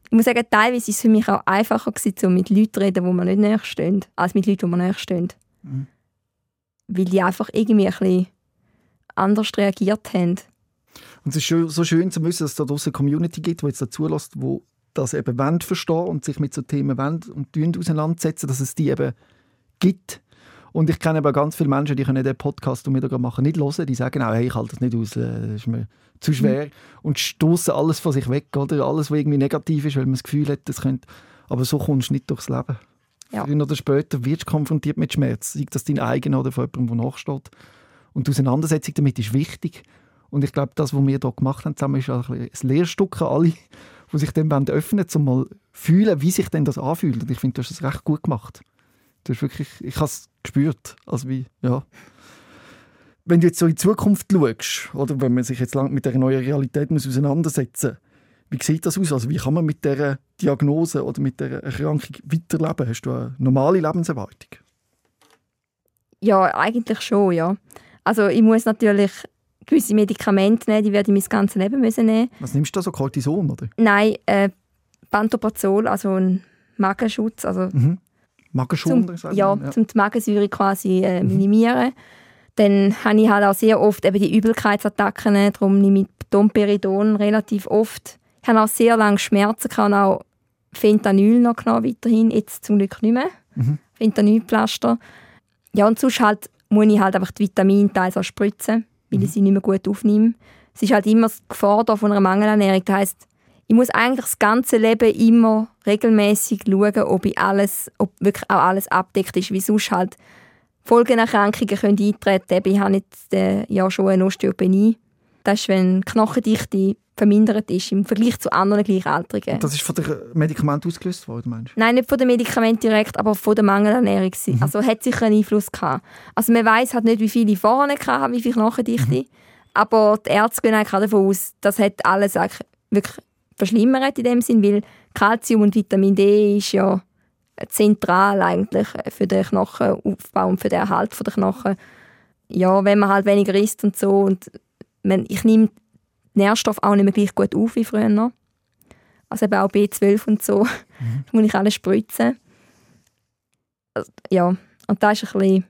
ich muss sagen, teilweise war es für mich auch einfacher, gewesen, um mit Leuten zu reden, die mir nicht näher stehen, als mit Leuten, die mir näher stehen. Mhm. Weil die einfach irgendwie ein bisschen anders reagiert haben. Und es ist so schön zu wissen, dass es da draussen eine Community gibt, die jetzt dazu lässt, wo das eben verstehen und sich mit so Themen und auseinandersetzen, dass es die eben gibt. Und ich kenne aber ganz viele Menschen, die können den Podcast, den wir da machen, nicht hören. Die sagen auch, hey, ich halte das nicht aus, äh, das ist mir zu schwer. Und stoßen alles von sich weg, oder? Alles, was irgendwie negativ ist, weil man das Gefühl hat, das könnte... Aber so kommst du nicht durchs Leben. Ja. Früher oder später wirst du konfrontiert mit Schmerz. Sei das dein eigener oder von jemandem, der nachsteht. Und die Auseinandersetzung damit ist wichtig. Und ich glaube, das, was wir hier gemacht haben, zusammen, ist ein, ein Lehrstück an alle, die sich dem wollen öffnen wollen, um mal fühlen, wie sich denn das anfühlt. Und ich finde, du hast es recht gut gemacht. Du hast wirklich, ich habe es gespürt. Also wie, ja. Wenn du jetzt so in die Zukunft schaust, oder wenn man sich jetzt lang mit der neuen Realität muss auseinandersetzen wie sieht das aus? Also wie kann man mit dieser Diagnose oder mit dieser Erkrankung weiterleben? Hast du eine normale Lebenserwartung? Ja, eigentlich schon, ja. Also ich muss natürlich gewisse Medikamente nehmen, die werde ich mein ganzes Leben müssen nehmen. Was nimmst du da so? Cortison, oder? Nein, äh, Pantoprazol, also ein Magenschutz, also Mhm. Magenschonender, zum, ja, ja. zum die Magensäure quasi äh, minimieren. Dann habe ich halt auch sehr oft eben die Übelkeitsattacken, darum nehme ich Domperidon relativ oft. Ich habe auch sehr lange Schmerzen, kann auch Fentanyl noch genommen, weiterhin, jetzt zum Glück nicht mehr. Mhm. Fentanylpflaster. Ja, und sonst halt muss ich halt einfach die Vitamine teils auch spritzen, weil ich sie nicht mehr gut aufnehme. Es ist halt immer die Gefahr da von einer Mangelernährung. Das heisst, ich muss eigentlich das ganze Leben immer regelmäßig schauen, ob, ich alles, ob wirklich auch alles abdeckt ist, wie sonst halt Folgenerkrankungen können eintreten können. Ich habe jetzt äh, ja schon eine Osteopenie. Das ist, wenn die Knochendichte vermindert ist im Vergleich zu anderen Gleichaltrigen. Das ist von den Medikamenten ausgelöst worden, meinst du? Nein, nicht von den Medikamenten direkt, aber von der Mangelernährung. Mhm. Also hat sicher einen Einfluss gehabt. Also man weiß halt nicht, wie viele ich vorher hatte, wie viel Knochendichte. Mhm. Aber die Ärzte gehen eigentlich davon aus, das hat alles wirklich verschlimmert in dem Sinn, weil Kalzium und Vitamin D ist ja zentral eigentlich für den Knochenaufbau und für den Erhalt der Knochen. Ja, wenn man halt weniger isst und so und man, ich nehme Nährstoffe auch nicht mehr gleich gut auf wie früher noch. Also eben auch B12 und so. Mhm. muss ich alles spritzen. Also, ja, und das ist ein bisschen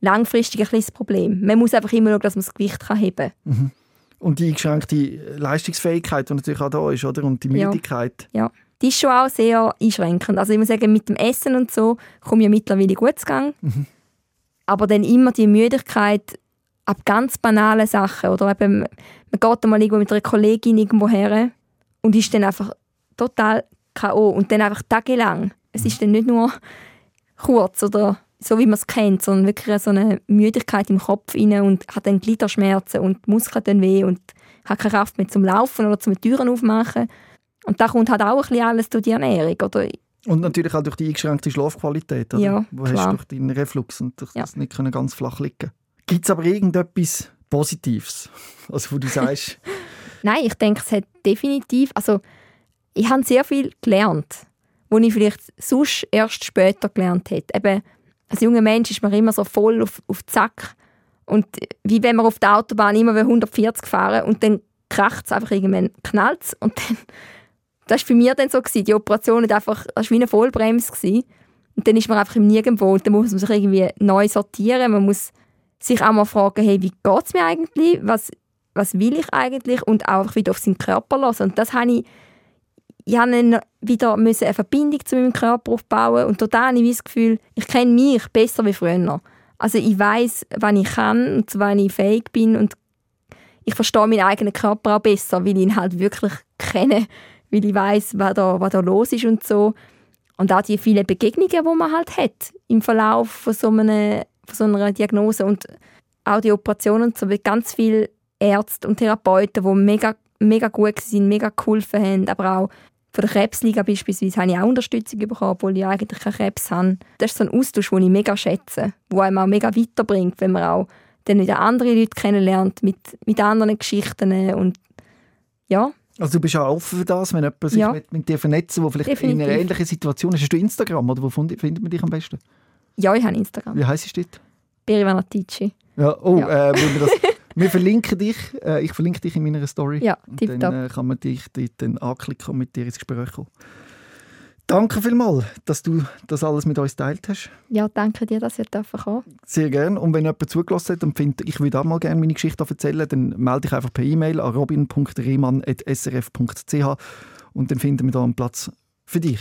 langfristig ein bisschen das Problem. Man muss einfach immer schauen, dass man das Gewicht kann heben kann. Mhm. Und die eingeschränkte Leistungsfähigkeit, die natürlich auch da ist, oder? Und die Ja. Müdigkeit. Ja. die ist schon auch sehr einschränkend. Also ich muss sagen, mit dem Essen und so komme ich ja mittlerweile gut zu Gang. Mhm. Aber dann immer die Müdigkeit ab ganz banalen Sachen. Oder eben, man geht mal irgendwo mit einer Kollegin irgendwo her und ist dann einfach total K.O. Und dann einfach tagelang. Es ist dann nicht nur kurz oder so, wie man es kennt, sondern wirklich so eine Müdigkeit im Kopf rein und hat dann Gliederschmerzen und die Muskeln dann weh und hat keine Kraft mehr zum Laufen oder zum Türen aufmachen. Und da kommt halt auch ein bisschen alles durch die Ernährung. Oder Und natürlich auch durch die eingeschränkte Schlafqualität, oder? Ja, wo hast klar. du durch deinen Reflux und durch Ja. das nicht können ganz flach liegen. Gibt es aber irgendetwas Positives? Also wo du sagst, Nein, ich denke, es hat definitiv, also ich habe sehr viel gelernt, wo ich vielleicht sonst erst später gelernt hätte. Eben, als junger Mensch ist man immer so voll auf, auf den Zack und wie wenn man auf der Autobahn immer will 140 fahren und dann kracht es einfach irgendwann, knallt und dann, das war für mich dann so, gewesen, die Operation hat einfach, das war wie eine Vollbremse gewesen. und dann ist man einfach im Nirgendwo und dann muss man sich irgendwie neu sortieren, man muss sich auch mal fragen, hey, wie geht es mir eigentlich, was, was will ich eigentlich? Und auch wieder auf seinen Körper lassen. Und das habe ich, ich habe dann wieder eine Verbindung zu meinem Körper aufbauen und da habe ich wie das Gefühl, ich kenne mich besser wie früher. Also ich weiß, wann ich kann und zu wann ich fähig bin und ich verstehe meinen eigenen Körper auch besser, weil ich ihn halt wirklich kenne, weil ich weiß, was da, was da los ist und so. Und auch die vielen Begegnungen, die man halt hat im Verlauf von so, einer, von so einer Diagnose und auch die Operationen so mit ganz viele Ärzte und Therapeuten, die mega, mega gut sind, mega geholfen haben, aber auch von der Krebsliga beispielsweise habe ich auch Unterstützung bekommen, obwohl ich eigentlich keinen Krebs habe. Das ist so ein Austausch, den ich mega schätze, der einem auch mega weiterbringt, wenn man auch dann wieder andere Leute kennenlernt mit, mit anderen Geschichten und ja, also du bist auch offen für das, wenn jemand sich Ja. mit, mit dir vernetzen der vielleicht in Definitiv. einer ähnlichen Situation ist. Hast du Instagram oder wo findet man dich am besten? ja, ich habe Instagram. Wie heisst es dort? Berivanatici. Ja, oh, Ja. Äh, wenn wir, das, wir verlinken dich. Äh, ich verlinke dich in meiner Story. Ja, tipptopp. dann äh, kann man dich dort dann anklicken und mit dir ins Gespräch kommen. Danke vielmals, dass du das alles mit uns teilt hast. Ja, danke dir, dass ihr dürfen kommen. Sehr gerne. Und wenn jemand zugelassen hat und findet, ich würde auch mal gerne meine Geschichte erzählen, dann melde dich einfach per E-Mail an robin.rehmann.srf.ch und dann finden wir da einen Platz für dich.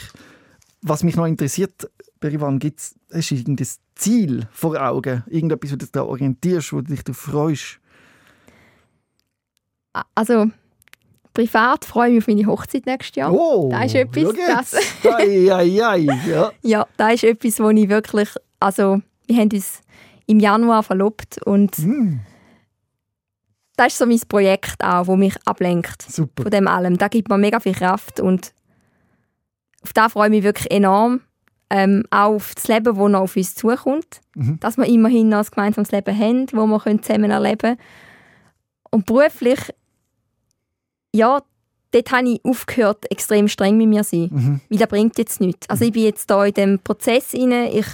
Was mich noch interessiert, Berivan, gibt's, hast du irgendein Ziel vor Augen? Irgendetwas, wo du dich da orientierst, wo du dich freust? Also, privat freue ich mich auf meine Hochzeit nächstes Jahr. Oh, das ist etwas, das- Ei, ei, ei, ja. Ja, das ist etwas, wo ich wirklich, also wir haben uns im Januar verlobt und Hm, das ist so mein Projekt auch, das mich ablenkt super. von dem allem. Da gibt mir mega viel Kraft und auf das freue ich mich wirklich enorm. Ähm, auch auf das Leben, das noch auf uns zukommt. Mhm. Dass wir immerhin noch ein gemeinsames Leben haben, das wir zusammen erleben können. Und beruflich, ja, dort habe ich aufgehört, extrem streng mit mir zu sein. Mhm. Weil das bringt jetzt nichts. Also ich bin jetzt da in dem Prozess rein. Ich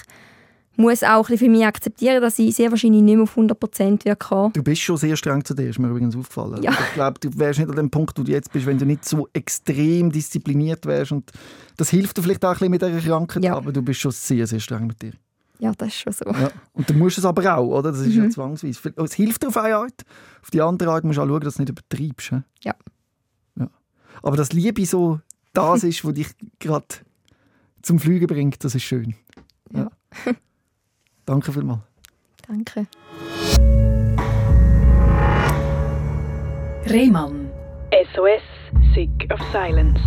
muss auch ein für mich akzeptieren, dass ich sehr wahrscheinlich nicht mehr auf 100% wird kommen. Du bist schon sehr streng zu dir, ist mir übrigens aufgefallen. Ja. Ich glaube, du wärst nicht an dem Punkt, wo du jetzt bist, wenn du nicht so extrem diszipliniert wärst. Und das hilft dir vielleicht auch ein bisschen mit dieser Krankheit, Ja. aber du bist schon sehr, sehr streng mit dir. Ja, das ist schon so. Ja. Und du musst es aber auch, oder? Das ist ja Mhm. zwangsweise. Es hilft dir auf eine Art. Auf die andere Art musst du auch schauen, dass du nicht übertreibst. Ja. ja. Aber dass Liebe so das ist, was dich gerade zum Fliegen bringt, das ist schön. Ja. Danke vielmals. Danke. Rehmann. SOS, Sick of Silence.